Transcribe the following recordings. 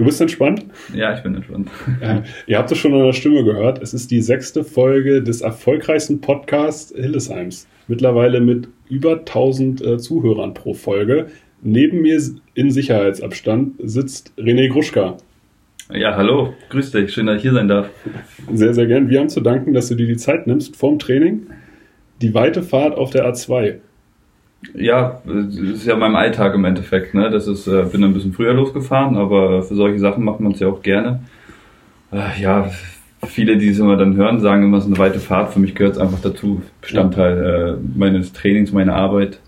Du bist entspannt? Ja, ich bin entspannt. Ja, ihr habt es schon an der Stimme gehört. Es ist die sechste Folge des erfolgreichsten Podcasts Hillesheims. Mittlerweile mit über 1000 äh, Zuhörern pro Folge. Neben mir in Sicherheitsabstand sitzt René Gruschka. Ja, hallo, grüß dich, schön, dass ich hier sein darf. Sehr, sehr gern. Wir haben zu danken, dass du dir die Zeit nimmst vorm Training. Die weite Fahrt auf der A2. Ja, das ist ja mein Alltag im Endeffekt. Ne? Das ist, äh, bin ein bisschen früher losgefahren, aber für solche Sachen macht man es ja auch gerne. Äh, ja, viele, die es immer dann hören, sagen immer, es ist eine weite Fahrt. Für mich gehört es einfach dazu, Bestandteil äh, meines Trainings, meiner Arbeit.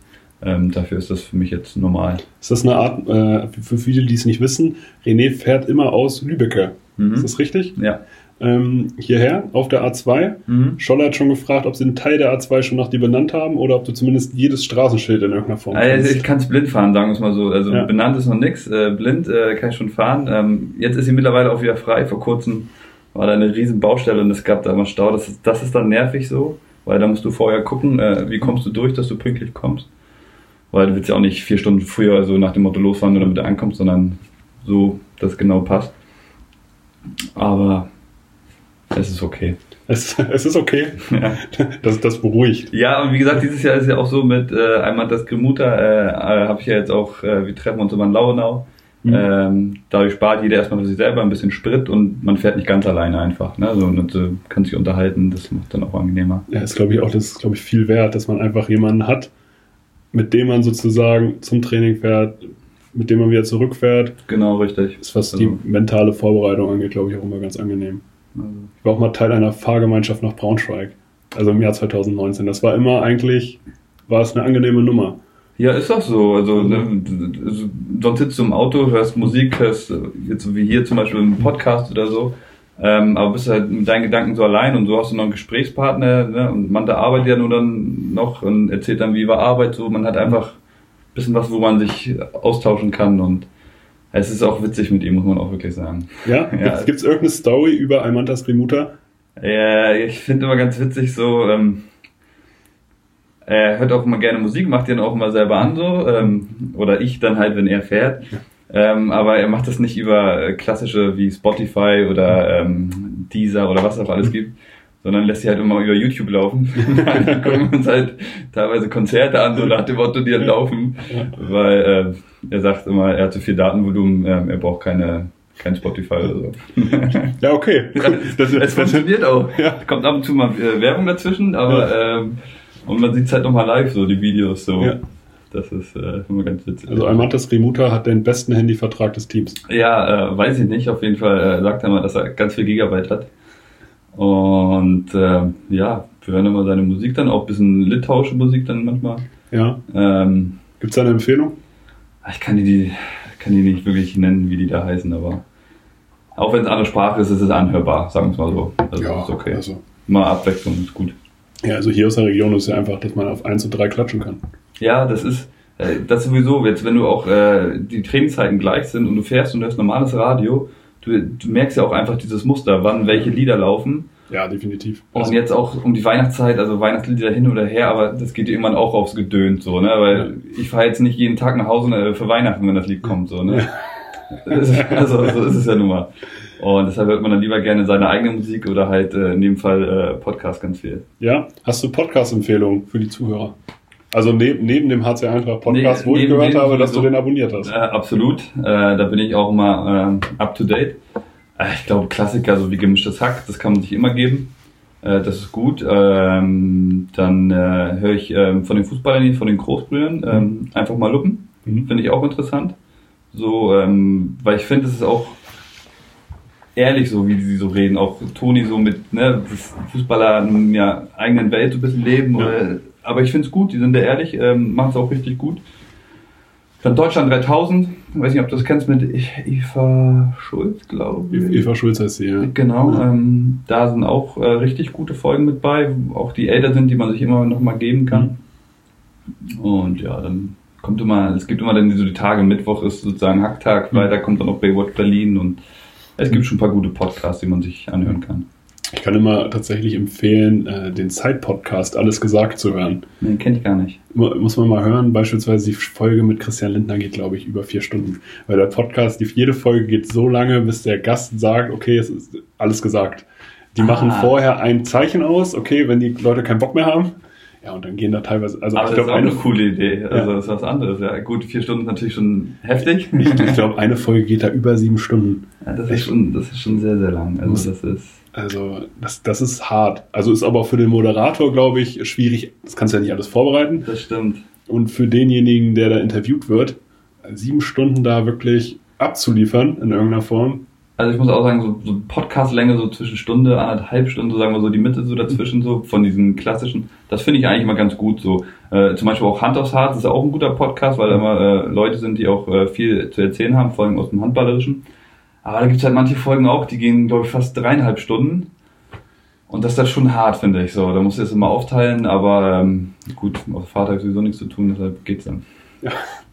Ähm, dafür ist das für mich jetzt normal. Ist das eine Art, äh, für viele, die es nicht wissen, René fährt immer aus Lübeck. Mhm. Ist das richtig? Ja. Ähm, hierher auf der A2. Mhm. Scholler hat schon gefragt, ob sie einen Teil der A2 schon nach dir benannt haben oder ob du zumindest jedes Straßenschild in irgendeiner Form Also kennst. ich kann es blind fahren, sagen wir es mal so. Also Ja. benannt ist noch nix, äh, blind äh, kann ich schon fahren. Ähm, jetzt ist sie mittlerweile auch wieder frei. Vor kurzem war da eine riesen Baustelle und es gab da immer Stau. Das ist, das ist dann nervig so, weil da musst du vorher gucken, äh, wie kommst du durch, dass du pünktlich kommst. Weil du willst ja auch nicht vier Stunden früher so nach dem Motto losfahren, nur damit du ankommst, sondern so, dass es genau passt. Aber es ist okay. Es, es ist okay. Ja. Das, das beruhigt. Ja, und wie gesagt, dieses Jahr ist ja auch so mit äh, einmal das Grimuta, äh, habe ich ja jetzt auch, äh, wir treffen uns immer in Lauenau. Mhm. Ähm, dadurch spart jeder erstmal für sich selber ein bisschen Sprit und man fährt nicht ganz alleine einfach. Ne? So, und äh, kann sich unterhalten, das macht dann auch angenehmer. Ja, ist glaube ich auch, das ist glaube ich viel wert, dass man einfach jemanden hat, mit dem man sozusagen zum Training fährt, mit dem man wieder zurückfährt. Genau, richtig. Ist, was Also- die mentale Vorbereitung angeht, glaube ich auch immer ganz angenehm. Ich war auch mal Teil einer Fahrgemeinschaft nach Braunschweig. Also im Jahr 2019. Das war immer eigentlich, war es eine angenehme Nummer. Ja, ist doch so. Also, ne, also, sonst sitzt du im Auto, hörst Musik, hörst äh, jetzt wie hier zum Beispiel einen Podcast oder so. Ähm, aber bist halt mit deinen Gedanken so allein und so hast du noch einen Gesprächspartner ne? und man da arbeitet ja nur dann noch und erzählt dann, wie war Arbeit so. Man hat einfach ein bisschen was, wo man sich austauschen kann und es ist auch witzig mit ihm, muss man auch wirklich sagen. Ja? Ja. Gibt es irgendeine Story über Almantas Remuta? Ja, ich finde immer ganz witzig so, ähm, er hört auch immer gerne Musik, macht den auch immer selber an so, ähm, oder ich dann halt, wenn er fährt. Ähm, aber er macht das nicht über äh, klassische wie Spotify oder ähm, Deezer oder was auch alles gibt, sondern lässt sie halt immer über YouTube laufen. dann gucken wir uns halt teilweise Konzerte an, so nach dem Motto, die dann laufen, weil äh, er sagt immer, er hat zu viel Datenvolumen, ähm, er braucht keine kein Spotify oder so. Ja, okay. Das, es funktioniert auch. Ja. Kommt ab und zu mal äh, Werbung dazwischen, aber ähm, und man sieht halt nochmal live, so die Videos so. Ja. Das ist äh, immer ganz witzig. also Almantas Remuta hat den besten Handyvertrag des Teams. ja, äh, weiß ich nicht. Auf jeden Fall äh, sagt er mal, dass er ganz viel Gigabyte hat. Und äh, ja, wir hören immer seine Musik dann, auch ein bisschen litauische Musik dann manchmal. Ja. Ähm, Gibt es eine Empfehlung? ich kann die, die, kann die nicht wirklich nennen, wie die da heißen, aber auch wenn es andere Sprache ist, ist es anhörbar, sagen wir es mal so. Also ist okay. Also, Mal Abwechslung ist gut. ja, also hier aus der Region ist ja einfach, dass man auf 1 und 3 klatschen kann. Ja, das ist äh, das sowieso. Jetzt, wenn du auch äh, die Trainingszeiten gleich sind und du fährst und hörst normales Radio, du, du merkst ja auch einfach dieses Muster, wann welche Lieder laufen. Ja, definitiv. Und Also, jetzt auch um die Weihnachtszeit, also Weihnachtslieder hin oder her, aber das geht irgendwann auch aufs Gedönt so, ne? Weil ich fahre jetzt nicht jeden Tag nach Hause äh, für Weihnachten, wenn das Lied kommt, so, ne? Ist- also so ist es ja nun mal. Und deshalb hört man dann lieber gerne seine eigene Musik oder halt äh, in dem Fall äh, Podcast ganz viel. ja, hast du Podcast-Empfehlungen für die Zuhörer? Also neben, neben dem HC Eintracht Podcast, Nee, wo ich gehört habe, dass du sowieso. den abonniert hast. Äh, absolut. Äh, da bin ich auch immer ähm, up to date. Äh, ich glaube, Klassiker, so wie gemischtes Hack, das kann man sich immer geben. Äh, das ist gut. Ähm, dann äh, höre ich ähm, von den Fußballern, von den Großbrüdern, ähm, einfach mal Luppen. Mhm. Finde ich auch interessant. So, ähm, weil ich finde, es ist auch ehrlich so, wie sie so reden. Auch Toni so mit ne, Fußballer in der eigenen Welt so ein bisschen leben. Ja. Oder, aber ich finde es gut, die sind da ehrlich, ähm, machen es auch richtig gut. Dann Deutschland 3000, ich weiß nicht, ob du das kennst, mit Eva Schulz, glaube ich. Eva Schulz heißt sie, ja. Genau, ähm, da sind auch äh, richtig gute Folgen mit bei, auch die älter sind, die man sich immer noch mal geben kann. Und ja, dann kommt immer, es gibt immer dann so die Tage, Mittwoch ist sozusagen Hacktag, Mhm. weiter kommt dann noch Baywatch Berlin und es gibt schon ein paar gute Podcasts, die man sich anhören kann. Ich kann immer tatsächlich empfehlen, äh, den Zeit-Podcast Alles gesagt zu hören. Den kenne ich gar nicht. Mu- Muss man mal hören. Beispielsweise die Folge mit Christian Lindner geht, glaube ich, über vier Stunden. Weil der Podcast, die, jede Folge geht so lange, bis der Gast sagt, okay, es ist alles gesagt. Die machen Ah. vorher ein Zeichen aus, okay, wenn die Leute keinen Bock mehr haben. Ja, und dann gehen da teilweise, also Aber ich das ist glaube, auch eine, eine coole Idee. Also das ist was anderes. Ja, gut, vier Stunden ist natürlich schon heftig. ich, ich glaube, eine Folge geht da über sieben Stunden. Ja, das, ist schon, das ist schon sehr, sehr lang. Also das ist. Also, das, das ist hart. Also ist aber auch für den Moderator, glaube ich, schwierig. Das kannst du ja nicht alles vorbereiten. Das stimmt. Und für denjenigen, der da interviewt wird, sieben Stunden da wirklich abzuliefern in irgendeiner Form. Also ich muss auch sagen, so, so Podcast-Länge so zwischen Stunde, anderthalb Stunden, so sagen wir so die Mitte so dazwischen, so von diesen klassischen, das finde ich eigentlich mal ganz gut. So äh, zum Beispiel auch Hand aufs Harz ist auch ein guter Podcast, weil da immer äh, Leute sind, die auch äh, viel zu erzählen haben, vor allem aus dem Handballerischen. Aber da gibt es halt manche Folgen auch, die gehen, glaube ich, fast dreieinhalb Stunden. Und das ist dann schon hart, finde ich. So, da musst du es immer aufteilen, aber ähm, gut, aus Vater ich sowieso nichts zu tun, deshalb geht's dann. Ja,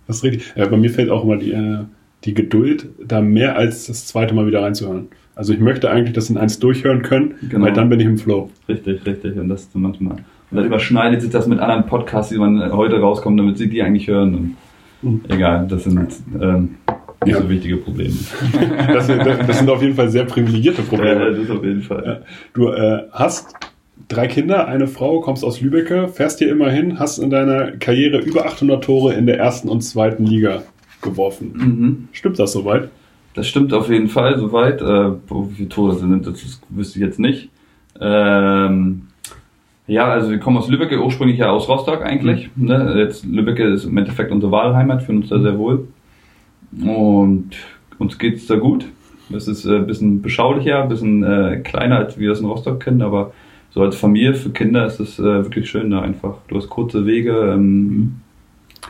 das ist richtig. Ja, bei mir fällt auch immer die, äh, die Geduld, da mehr als das zweite Mal wieder reinzuhören. Also ich möchte eigentlich das in eins durchhören können, Genau. weil dann bin ich im Flow. Richtig, richtig. Und das ist manchmal. Und dann überschneidet sich das mit anderen Podcasts, die man heute rauskommen, damit sie die eigentlich hören. Und Mhm. Egal, das sind ähm, nicht Ja. so wichtige Probleme. Das, das, das sind auf jeden Fall sehr privilegierte Ja, Probleme. das ist auf jeden Fall. Ja. Du äh, hast drei Kinder, eine Frau, kommst aus Lübbecke, fährst hier immer hin, hast in deiner Karriere über 800 Tore in der ersten und zweiten Liga geworfen. Mhm. Stimmt das soweit? Das stimmt auf jeden Fall soweit. Äh, wie viele Tore das sind, das ist- wüsste ich jetzt nicht. Ähm, ja, also wir kommen aus Lübeck, ursprünglich ja aus Rostock eigentlich. Ne? Jetzt Lübeck ist im Endeffekt unsere Wahlheimat, fühlen uns da sehr wohl. Und uns geht's da gut. Es ist äh, ein bisschen beschaulicher, ein bisschen äh, kleiner, als wir das in Rostock kennen, aber so als Familie für Kinder ist es äh, wirklich schön da einfach. Du hast kurze Wege. Ähm,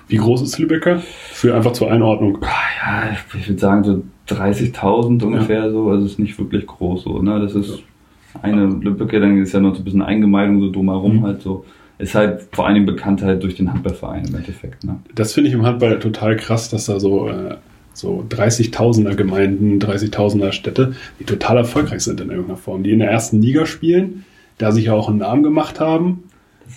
Wie groß ist Lübbecke? Für einfach zur Einordnung. Ah, ja, ich, würde sagen so 30.000 ungefähr so, also es ist nicht wirklich groß so, ne? Das ist eine Lübbecke, dann ist ja noch so ein bisschen Eingemeindung so drumherum Mhm. halt so. Ist halt vor allem bekannt halt durch den Handballverein im Endeffekt, ne? Das finde ich im Handball total krass, dass da so, äh, so 30.000er Gemeinden, 30.000er Städte, die total erfolgreich sind in irgendeiner Form, die in der ersten Liga spielen, da sich ja auch einen Namen gemacht haben.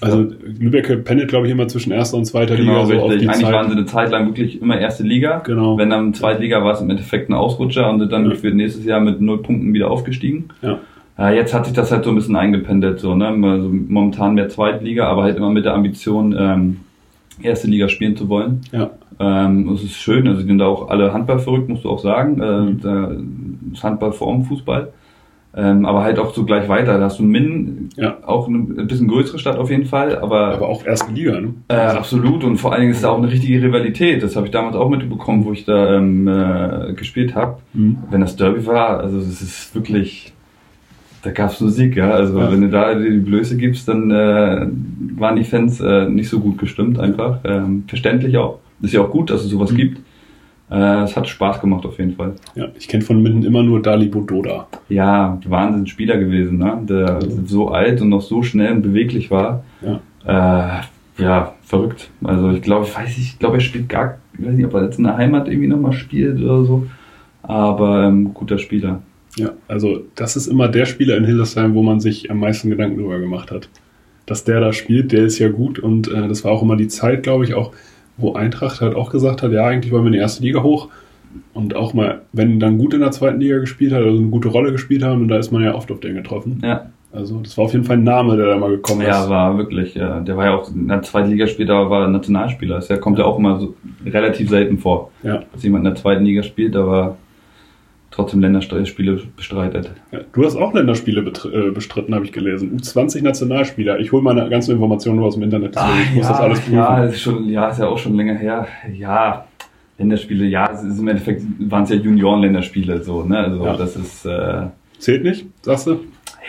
Also Lübbecke pendelt, glaube ich, immer zwischen erster und zweiter Genau, Liga so auf richtig. die Eigentlich Zeit. waren sie eine Zeit lang wirklich immer erste Liga. Genau. Wenn dann Zweitliga war es im Endeffekt ein Ausrutscher und sind dann Ja. gefühlt nächstes Jahr mit null Punkten wieder aufgestiegen. Ja. Ja, jetzt hat sich das halt so ein bisschen eingependelt, so, ne? Also momentan mehr Zweitliga, aber halt immer mit der Ambition, ähm, erste Liga spielen zu wollen. Ja. Ähm, es ist schön, also die sind da auch alle Handball verrückt, musst du auch sagen. Äh, Mhm. da ist Handball vor dem Fußball. Ähm, aber halt auch so gleich weiter. Da hast du Minden, Ja. auch eine ein bisschen größere Stadt auf jeden Fall, aber, Aber auch erste Liga, ne? äh, absolut. Und vor allen Dingen ist da auch eine richtige Rivalität. Das habe ich damals auch mitbekommen, wo ich da ähm, äh, gespielt habe. Mhm. Wenn das Derby war, also es ist wirklich, da gab's Musik, ja. Also Ja. wenn du da die Blöße gibst, dann äh, waren die Fans äh, nicht so gut gestimmt einfach. Ähm, verständlich auch. Ist ja auch gut, dass es sowas Mhm. gibt. Äh, es hat Spaß gemacht auf jeden Fall. Ja, ich kenne von Minden immer nur Dalibo Doda. Ja, Wahnsinnsspieler gewesen, ne? Der so alt und noch so schnell und beweglich war. Ja. Äh, ja, verrückt. Also ich glaube, ich weiß nicht, ich glaube, er spielt gar, ich weiß nicht, ob er jetzt in der Heimat irgendwie nochmal spielt oder so. Aber ähm, guter Spieler. Ja, also das ist immer der Spieler in Hildesheim, wo man sich am meisten Gedanken drüber gemacht hat. Dass der da spielt, der ist ja gut und äh, das war auch immer die Zeit, glaube ich, auch, wo Eintracht halt auch gesagt hat, ja, eigentlich wollen wir in die erste Liga hoch. Und auch mal, wenn dann gut in der zweiten Liga gespielt hat, also eine gute Rolle gespielt haben, und da ist man ja oft auf den getroffen. Ja, Also das war auf jeden Fall ein Name, der da mal gekommen ja ist. war wirklich. Ja. Der war ja auch in der zweiten Liga später, war Nationalspieler. Das kommt ja auch immer so relativ selten vor, Ja. dass jemand in der zweiten Liga spielt, aber trotzdem Länderspiele bestreitet. Ja, Du hast auch Länderspiele äh, bestritten, habe ich gelesen. U20 Nationalspieler. Ich hole meine ganzen Informationen nur aus dem Internet, deswegen ich muss das alles prüfen. ja, ist schon, ja, ist ja auch schon länger her. Ja, Länderspiele, ja, es ist im Endeffekt waren es ja Junioren-Länderspiele, so, ne? Also Ja. das ist äh, Zählt nicht, sagst du?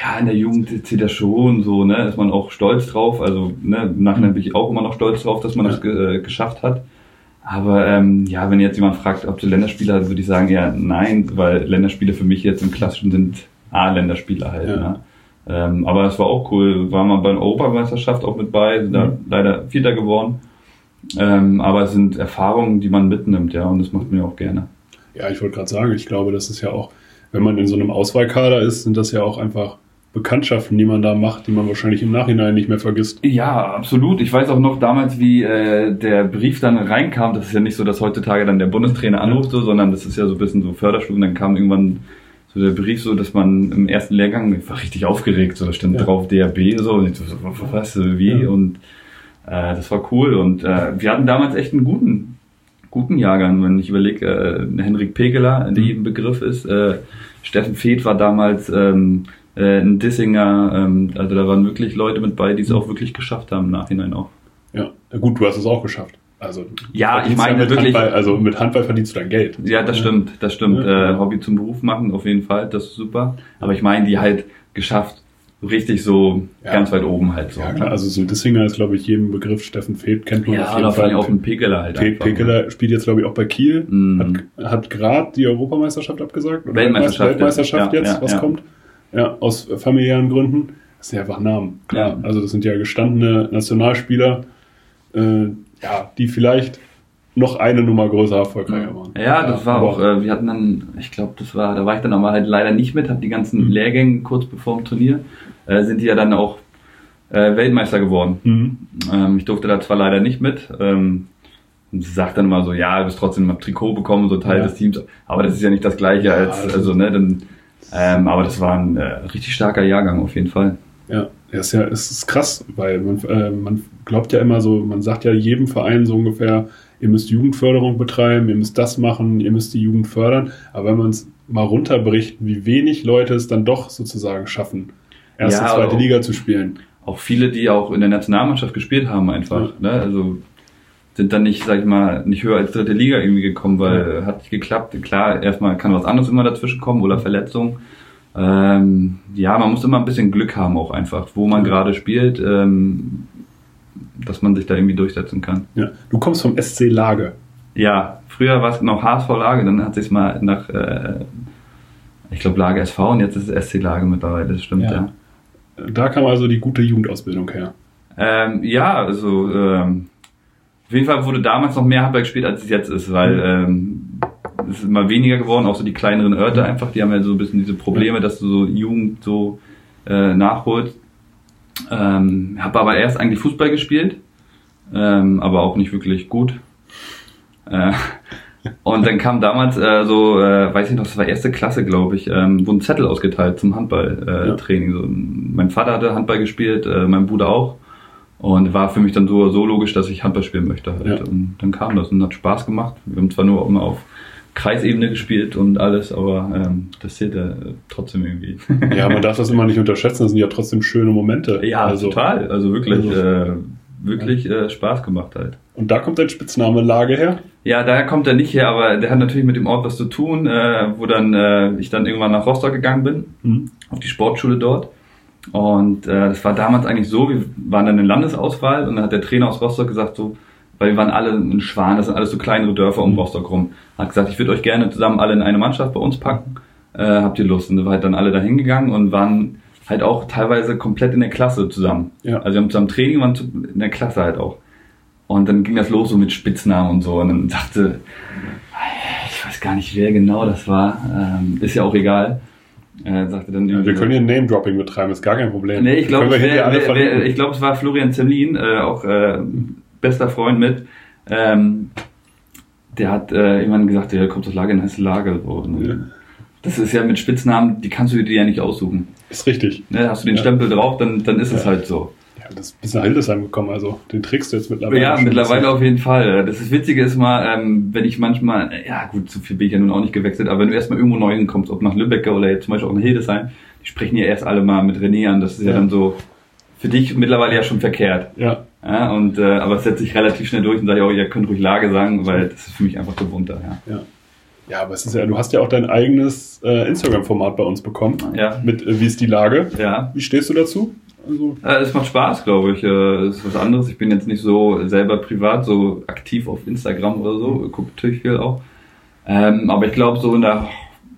ja in der Jugend zählt das schon so, ne? Ist man auch stolz drauf. Also, ne, im Nachhinein bin ich auch immer noch stolz drauf, dass man Ja. das ge äh, geschafft hat. Aber ähm, ja, wenn jetzt jemand fragt, ob du Länderspieler hast, würde ich sagen, ja, nein, weil Länderspiele für mich jetzt im Klassischen sind A-Länderspieler halt. Ja. Ne? Ähm, aber es war auch cool. War mal bei der Europameisterschaft auch mit bei, da Mhm. leider Vierter geworden. Ähm, aber es sind Erfahrungen, die man mitnimmt, ja, und das macht man ja auch gerne. Ja, ich wollte gerade sagen, ich glaube, das ist ja auch, wenn man in so einem Auswahlkader ist, sind das ja auch einfach Bekanntschaften, die man da macht, die man wahrscheinlich im Nachhinein nicht mehr vergisst. Ja, absolut. Ich weiß auch noch damals, wie äh, der Brief dann reinkam. Das ist ja nicht so, dass heutzutage dann der Bundestrainer anruft, so, sondern das ist ja so ein bisschen so Förderstufen. Dann kam irgendwann so der Brief so, dass man im ersten Lehrgang ich war richtig aufgeregt. So, da stand Ja. drauf DRB so und ich so, was, wie? Ja. Und äh, das war cool. Und äh, wir hatten damals echt einen guten, guten Jahrgang, wenn ich überlege, äh, Henrik Pegeler, der jedem Begriff ist. Äh, Steffen Feeth war damals ähm, äh, ein Dissinger. Ähm, also da waren wirklich Leute mit bei, die es auch wirklich geschafft haben im Nachhinein auch. Ja, Ja, gut, du hast es auch geschafft. Also Ja, ich meine mit wirklich- Handball, also mit Handball verdienst du dein Geld. Ja, das stimmt, das stimmt. Ja. Äh, Hobby zum Beruf machen, auf jeden Fall, das ist super. Aber ich meine, die halt geschafft, richtig so Ja. ganz weit oben halt so. Ja, klar, also so ein Dissinger ist, glaube ich, jedem Begriff Steffen Fehlt, kennt man Ja, auf jeden oder vor allem Fall. auch ein Pekeler halt Pe einfach. ne? Pekeler spielt jetzt, glaube ich, auch bei Kiel. Mhm. Hat, hat gerade die Europameisterschaft abgesagt. Oder Weltmeisterschaft Weltmeisterschaft jetzt, ja, was ja. kommt. Ja, aus familiären Gründen. Das sind ja einfach Namen. Klar. Ja. Also das sind ja gestandene Nationalspieler, äh, ja, die vielleicht noch eine Nummer größer erfolgreicher waren. Ja, das war auch, äh, wir hatten dann, ich glaube, das war, da war ich dann aber halt leider nicht mit, habe die ganzen Mhm. Lehrgänge kurz bevor dem Turnier, äh, sind die ja dann auch äh, Weltmeister geworden. Mhm. Ähm, ich durfte da zwar leider nicht mit. Ähm, und sie sagt dann immer so, ja, du bist trotzdem ein Trikot bekommen, so Teil Ja. des Teams. Aber das ist ja nicht das gleiche Ja, als, also, ne, dann, ähm, aber das war ein äh, richtig starker Jahrgang auf jeden Fall. Ja, ja, ist ja, es ist krass, weil man, äh, man glaubt ja immer so, man sagt ja jedem Verein so ungefähr, ihr müsst Jugendförderung betreiben, ihr müsst das machen, ihr müsst die Jugend fördern. Aber wenn man es mal runterbricht, wie wenig Leute es dann doch sozusagen schaffen, erste, Ja, zweite Liga zu spielen. Auch viele, die auch in der Nationalmannschaft gespielt haben einfach, ne, also sind dann nicht, sag ich mal, nicht höher als dritte Liga irgendwie gekommen, weil äh, hat nicht geklappt. Klar, erstmal kann was anderes immer dazwischen kommen oder Verletzung. Ähm, ja, man muss immer ein bisschen Glück haben auch einfach, wo man Ja. gerade spielt, ähm, dass man sich da irgendwie durchsetzen kann. Ja. Du kommst vom SC Lage. Ja, früher war es noch HSV Lage, dann hat sich mal nach, äh, ich glaube Lage SV und jetzt ist es SC Lage mittlerweile, das stimmt, Ja. ja. Da kam also die gute Jugendausbildung her. Ähm, ja, also ähm, auf jeden Fall wurde damals noch mehr Handball gespielt, als es jetzt ist, weil ähm, es ist immer weniger geworden, auch so die kleineren Örte einfach, die haben ja so ein bisschen diese Probleme, dass du so Jugend so äh, nachholst. Ähm, habe aber erst eigentlich Fußball gespielt, ähm, aber auch nicht wirklich gut. Äh, und dann kam damals äh, so, äh, weiß ich noch, das war erste Klasse, glaube ich, ähm, wurden Zettel ausgeteilt zum Handballtraining. Äh, Ja. So, mein Vater hatte Handball gespielt, äh, mein Bruder auch. Und war für mich dann so, so logisch, dass ich Handball spielen möchte halt. Ja. Und dann kam das und hat Spaß gemacht. Wir haben zwar nur immer auf Kreisebene gespielt und alles, aber ähm, das zählt ja äh, trotzdem irgendwie. Ja, man darf das immer nicht unterschätzen, das sind ja trotzdem schöne Momente. ja, also, total. Also wirklich, Also- äh, wirklich äh, Spaß gemacht halt. Und da kommt dein Spitzname Lage her. Ja, daher kommt er nicht her, aber der hat natürlich mit dem Ort was zu tun, äh, wo dann äh, ich dann irgendwann nach Rostock gegangen bin, Mhm. auf die Sportschule dort. Und äh, das war damals eigentlich so, wir waren dann in Landesauswahl und dann hat der Trainer aus Rostock gesagt, so, weil wir waren alle in Schwan, das sind alles so kleinere Dörfer um. Rostock rum, hat gesagt, ich würde euch gerne zusammen alle in eine Mannschaft bei uns packen. Äh, habt ihr Lust? Und wir halt dann alle da hingegangen und waren halt auch teilweise komplett in der Klasse zusammen. Ja. Also wir haben zusammen Training, waren in der Klasse halt auch. Und dann ging das los so mit Spitznamen und so. Und dann sagte, ich weiß gar nicht, wer genau das war, ähm, ist ja auch egal. Äh, sagte dann Ja, wir können hier Name Dropping betreiben, ist gar kein Problem. Nee, ich glaube, glaube, es war Florian Zemlin, äh, auch äh, bester Freund mit. Ähm, der hat äh, irgendwann gesagt, der kommt aus Lage, dann heißt Lage. So. Und Ja. Das ist ja mit Spitznamen, die kannst du dir ja nicht aussuchen. Ist richtig. Ne, hast du den Ja. Stempel drauf, dann, dann ist es halt so. Ja, das ist bis nach Hildesheim gekommen, also den trägst du jetzt mittlerweile. Ja, mittlerweile auf jeden Fall. Das ist Witzige ist mal, ähm, wenn ich manchmal, ja gut, so viel bin ich ja nun auch nicht gewechselt, aber wenn du erstmal irgendwo neu hinkommst, ob nach Lübeck oder jetzt zum Beispiel auch nach Hildesheim, die sprechen ja erst alle mal mit René an. Das ist ja, Ja. dann so für dich mittlerweile ja schon verkehrt. Ja, Ja, und, äh, aber es setzt sich relativ schnell durch und sage, oh, ihr könnt ruhig Lage sagen, weil das ist für mich einfach so bunter. Ja. ja. Ja, aber es ist ja, du hast ja auch dein eigenes äh, Instagram-Format bei uns bekommen. Ja. Mit äh, Wie ist die Lage? ja. Wie stehst du dazu? Also, Äh, es macht Spaß, glaube ich. Äh, Es ist was anderes. Ich bin jetzt nicht so selber privat so aktiv auf Instagram oder so. Gucke natürlich viel auch. Ähm, aber ich glaube, so in der,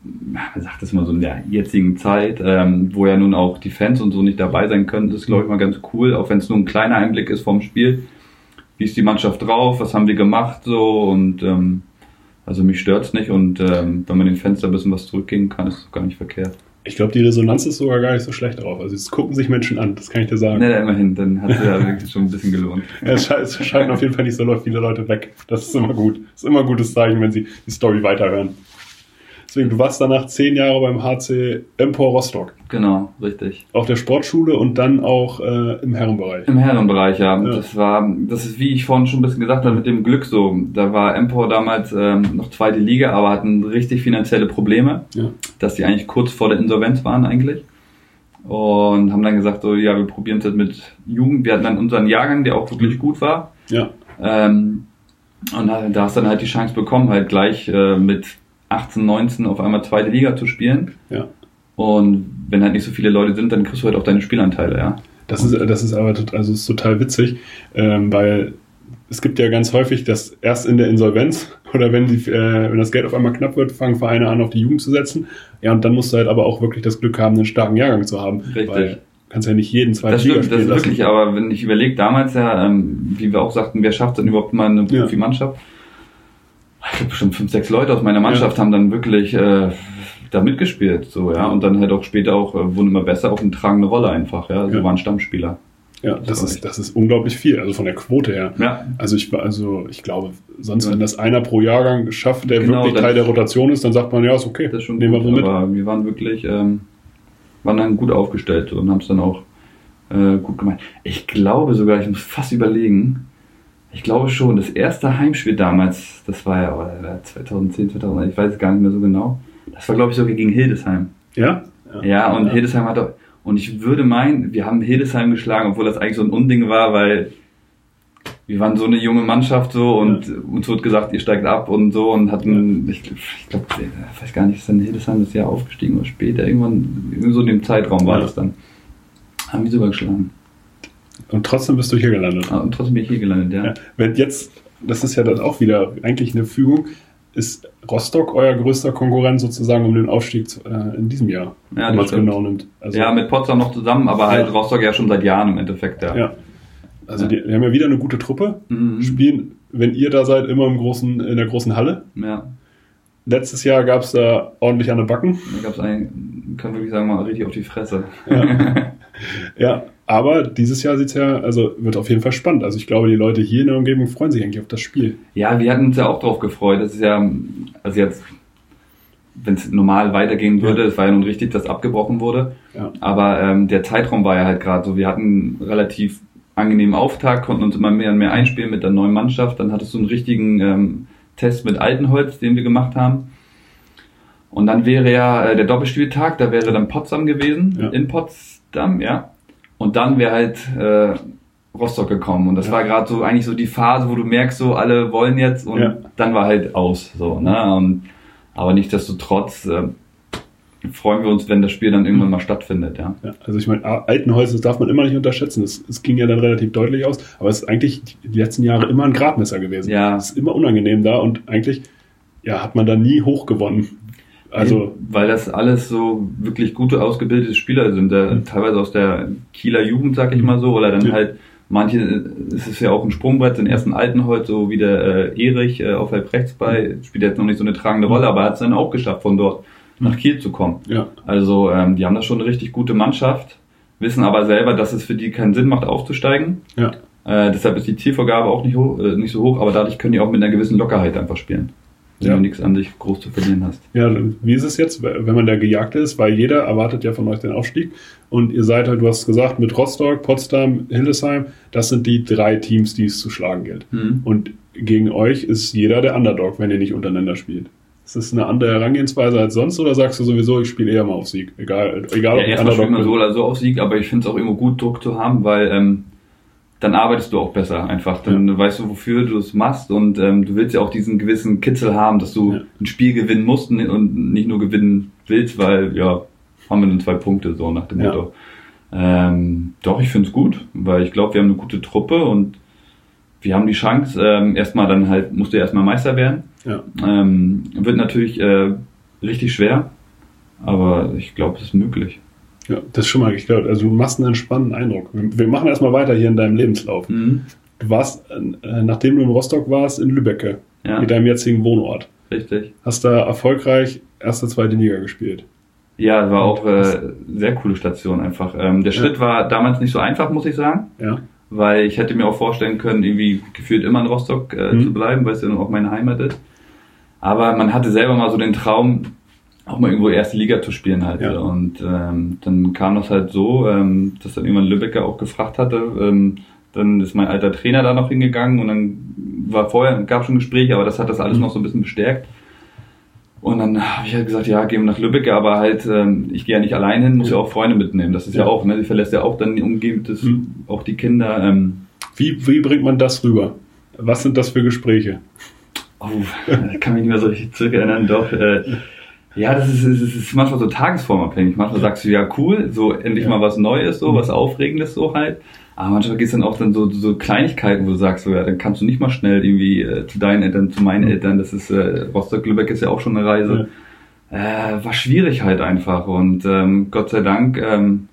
man sagt das mal so in der jetzigen Zeit, ähm, wo ja nun auch die Fans und so nicht dabei sein können, ist glaube ich mal ganz cool, auch wenn es nur ein kleiner Einblick ist vom Spiel. Wie ist die Mannschaft drauf? Was haben wir gemacht so? Und ähm, also mich stört's nicht und ähm, wenn man den da ein bisschen was zurückgeben kann, ist es gar nicht verkehrt. Ich glaube, die Resonanz ist sogar gar nicht so schlecht drauf. Also es gucken sich Menschen an, das kann ich dir sagen. Na, immerhin, dann hat es ja wirklich schon ein bisschen gelohnt. Ja, es scheiden auf jeden Fall nicht so viele Leute weg. Das ist immer gut. Das ist immer ein gutes Zeichen, wenn sie die Story weiterhören. Deswegen, du warst danach zehn Jahre beim HC Empor Rostock. Genau, richtig. Auf der Sportschule und dann auch äh, im Herrenbereich. Im Herrenbereich, ja. Ja. Das war, das ist wie ich vorhin schon ein bisschen gesagt habe, mit dem Glück so. Da war Empor damals ähm, noch zweite Liga, aber hatten richtig finanzielle Probleme, Ja. dass die eigentlich kurz vor der Insolvenz waren eigentlich. Und haben dann gesagt, so, ja, wir probieren es jetzt mit Jugend. Wir hatten dann unseren Jahrgang, der auch wirklich gut war. Ja. Ähm, und da, da hast du dann halt die Chance bekommen, halt gleich äh, mit 18, 19 auf einmal zweite Liga zu spielen. Ja. Und wenn halt nicht so viele Leute sind, dann kriegst du halt auch deine Spielanteile, ja. Das ist, das ist aber also ist total witzig, ähm, weil es gibt ja ganz häufig, dass erst in der Insolvenz oder wenn, die, äh, wenn das Geld auf einmal knapp wird, fangen Vereine an, auf die Jugend zu setzen. Ja, und dann musst du halt aber auch wirklich das Glück haben, einen starken Jahrgang zu haben. Richtig. Weil du kannst ja nicht jeden zweiten Das stimmt, das spielen ist lassen. wirklich, aber wenn ich überlege, damals ja, ähm, wie wir auch sagten, wer schafft denn überhaupt mal eine Ja. Ich glaube, bestimmt fünf, sechs Leute aus meiner Mannschaft haben dann wirklich äh, da mitgespielt, so, ja, und dann halt auch später auch, äh, wurden immer besser, auch eine tragende Rolle einfach, ja, so Ja. waren Stammspieler. Ja, das ist, das ist unglaublich viel, also von der Quote her. Ja, Also ich, also ich glaube, sonst, wenn das einer pro Jahrgang schafft, der Genau, wirklich Teil der Rotation ist, dann sagt man, ja, ist okay, das ist schon nehmen wir gut, so mit. aber wir waren wirklich, ähm, waren dann gut aufgestellt und haben es dann auch äh, gut gemacht. Ich glaube sogar, ich muss fast überlegen, ich glaube schon, das erste Heimspiel damals, das war ja oder, 2010, 2011, ich weiß es gar nicht mehr so genau, das war glaube ich sogar gegen Hildesheim. Ja? Ja, und Ja. Hildesheim hat auch, und ich würde meinen, wir haben Hildesheim geschlagen, obwohl das eigentlich so ein Unding war, weil wir waren so eine junge Mannschaft so und uns wurde gesagt, ihr steigt ab und so und hatten, ich, ich glaube, ich weiß gar nicht, ist dann Hildesheim das Jahr aufgestiegen oder später, irgendwann, so in dem Zeitraum war Ja. das dann. Haben die sogar geschlagen. Und trotzdem bist du hier gelandet. Ah, Und trotzdem bin ich hier gelandet, ja. Ja. Wenn jetzt, das ist ja dann auch wieder eigentlich eine Fügung, ist Rostock euer größter Konkurrent sozusagen um den Aufstieg äh, in diesem Jahr, Ja, wenn man es genau nimmt. Also, ja, mit Potsdam noch zusammen, aber halt Ja. Rostock ja schon seit Jahren im Endeffekt, ja. ja. Also die, die haben ja wieder eine gute Truppe, Mhm. spielen, wenn ihr da seid, immer im großen, in der großen Halle. ja. Letztes Jahr gab es da ordentlich an der Backen. Da gab es einen, kann wirklich sagen, mal richtig auf die Fresse. Ja. Aber dieses Jahr sieht's ja, also wird auf jeden Fall spannend. Also ich glaube, die Leute hier in der Umgebung freuen sich eigentlich auf das Spiel. Ja, wir hatten uns ja auch drauf gefreut. Das ist ja, also jetzt, wenn es normal weitergehen würde, es war ja nun richtig, dass abgebrochen wurde. Ja. Aber ähm, der Zeitraum war ja halt gerade so. Wir hatten einen relativ angenehmen Auftakt, konnten uns immer mehr und mehr einspielen mit der neuen Mannschaft. Dann hattest du einen richtigen ähm, Test mit Altenholz, den wir gemacht haben. Und dann wäre ja äh, der Doppelspieltag, da wäre dann Potsdam gewesen, Ja. in Potsdam, ja. Und dann wäre halt äh, Rostock gekommen. Und das Ja. war gerade so eigentlich so die Phase, wo du merkst, so alle wollen jetzt und Ja. dann war halt aus. So, ne? Und, aber nichtsdestotrotz äh, freuen wir uns, wenn das Spiel dann irgendwann mal stattfindet, ja. Ja, also ich meine, Altenholz, das darf man immer nicht unterschätzen. Es, ging ja dann relativ deutlich aus, aber es ist eigentlich die letzten Jahre immer ein Gradmesser gewesen. Ja. Es ist immer unangenehm da und eigentlich ja, hat man da nie hoch gewonnen. Also, weil das alles so wirklich gute ausgebildete Spieler sind, äh, teilweise aus der Kieler Jugend, sag ich mal so, oder dann Ja. halt manche, es ist ja auch ein Sprungbrett, den ersten Altenholz, so wie der äh, Erich äh, auf halb rechts bei, spielt jetzt noch nicht so eine tragende Rolle, aber hat es dann auch geschafft, von dort nach Kiel zu kommen. ja, Also ähm, die haben da schon eine richtig gute Mannschaft, wissen aber selber, dass es für die keinen Sinn macht, aufzusteigen. ja. Äh, deshalb ist die Zielvorgabe auch nicht, hoch, äh, nicht so hoch, aber dadurch können die auch mit einer gewissen Lockerheit einfach spielen. Wenn Ja. du nichts an sich groß zu verlieren hast. Ja, wie ist es jetzt, wenn man da gejagt ist? Weil jeder erwartet ja von euch den Aufstieg. Und ihr seid halt, du hast gesagt, mit Rostock, Potsdam, Hildesheim, das sind die drei Teams, die es zu schlagen gilt. Mhm. Und gegen euch ist jeder der Underdog, wenn ihr nicht untereinander spielt. Ist das eine andere Herangehensweise als sonst oder sagst du sowieso, ich spiele eher mal auf Sieg? Egal, egal Ja, ich erstmal spielt man so oder so auf Sieg, aber ich finde es auch immer gut, Druck zu haben, weil ähm, dann arbeitest du auch besser einfach. Dann weißt du, wofür du es machst und ähm, du willst ja auch diesen gewissen Kitzel haben, dass du Ja. ein Spiel gewinnen musst und nicht nur gewinnen willst, weil ja, haben wir nur zwei Punkte, so nach dem Ja. Motto. Ähm, doch, ich finde es gut, weil ich glaube, wir haben eine gute Truppe und wir haben die Chance, ähm, erstmal dann halt, musst du erstmal Meister werden. Ja. Ähm, wird natürlich äh, richtig schwer, aber ich glaube, es ist möglich. Ja, das ist schon mal geklaut. Also du machst einen entspannten Eindruck. Wir machen erstmal weiter hier in deinem Lebenslauf. Mhm. Du warst, äh, nachdem du in Rostock warst, in Lübbecke, Ja, mit deinem jetzigen Wohnort. richtig. Hast da erfolgreich erste, zweite Liga gespielt. Ja, war auch äh, sehr coole Station einfach. Ähm, der Schritt war damals nicht so einfach, muss ich sagen. Ja. Weil ich hätte mir auch vorstellen können, irgendwie gefühlt immer in Rostock äh, Mhm. zu bleiben, weil es ja auch meine Heimat ist. Aber man hatte selber mal so den Traum, auch mal irgendwo erste Liga zu spielen halt. Ja. Und ähm, dann kam das halt so, ähm, dass dann irgendwann Lübecker auch gefragt hatte. Ähm, dann ist mein alter Trainer da noch hingegangen und dann war vorher, gab schon Gespräche, aber das hat das alles Mhm. noch so ein bisschen bestärkt. Und dann habe ich halt gesagt, ja, gehen wir nach Lübeck, aber halt, ähm, ich gehe ja nicht allein hin, muss ja auch Freunde mitnehmen. Das ist ja, Ja. auch, ne, sie verlässt ja auch dann die Umgebung, das, Mhm. auch die Kinder. Ähm, Wie, wie bringt man das rüber? Was sind das für Gespräche? oh, kann mich nicht mehr so richtig zurückerinnern, doch. Äh, ja, das ist, ist, ist manchmal so tagesformabhängig. Manchmal sagst du, ja, cool, so endlich Ja. mal was Neues, so Mhm. was Aufregendes so halt. Aber manchmal geht es dann auch dann so, so Kleinigkeiten, wo du sagst, so, ja, dann kannst du nicht mal schnell irgendwie äh, zu deinen Eltern, zu meinen Mhm. Eltern. Das ist, äh, Rostock-Lübeck ist ja auch schon eine Reise. äh, war schwierig halt einfach. Und ähm, Gott sei Dank ähm,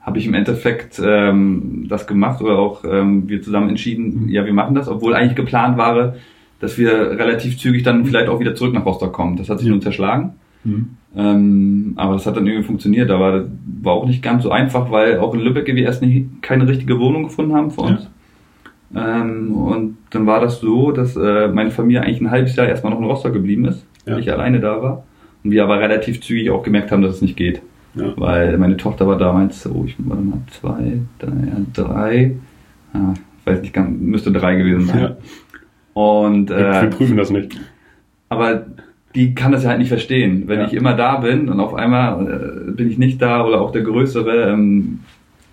habe ich im Endeffekt ähm, das gemacht oder auch ähm, wir zusammen entschieden, Mhm. ja, wir machen das, obwohl eigentlich geplant war, dass wir relativ zügig dann vielleicht auch wieder zurück nach Rostock kommen. Das hat sich Ja. nun zerschlagen. Mhm. Ähm, aber das hat dann irgendwie funktioniert, aber war auch nicht ganz so einfach, weil auch in Lübeck wir erst nicht, keine richtige Wohnung gefunden haben für uns. Ähm, und dann war das so, dass äh, meine Familie eigentlich ein halbes Jahr erstmal noch in Rostock geblieben ist, Ja. weil ich alleine da war. Und wir aber relativ zügig auch gemerkt haben, dass es nicht geht. Ja. Weil meine Tochter war damals, oh, ich war mal zwei, drei, ja, drei, ah, ich weiß nicht, ganz, müsste drei gewesen sein. Ja. Und äh, wir prüfen das nicht. aber die kann das ja halt nicht verstehen. Wenn Ja. ich immer da bin und auf einmal äh, bin ich nicht da oder auch der Größere, ähm,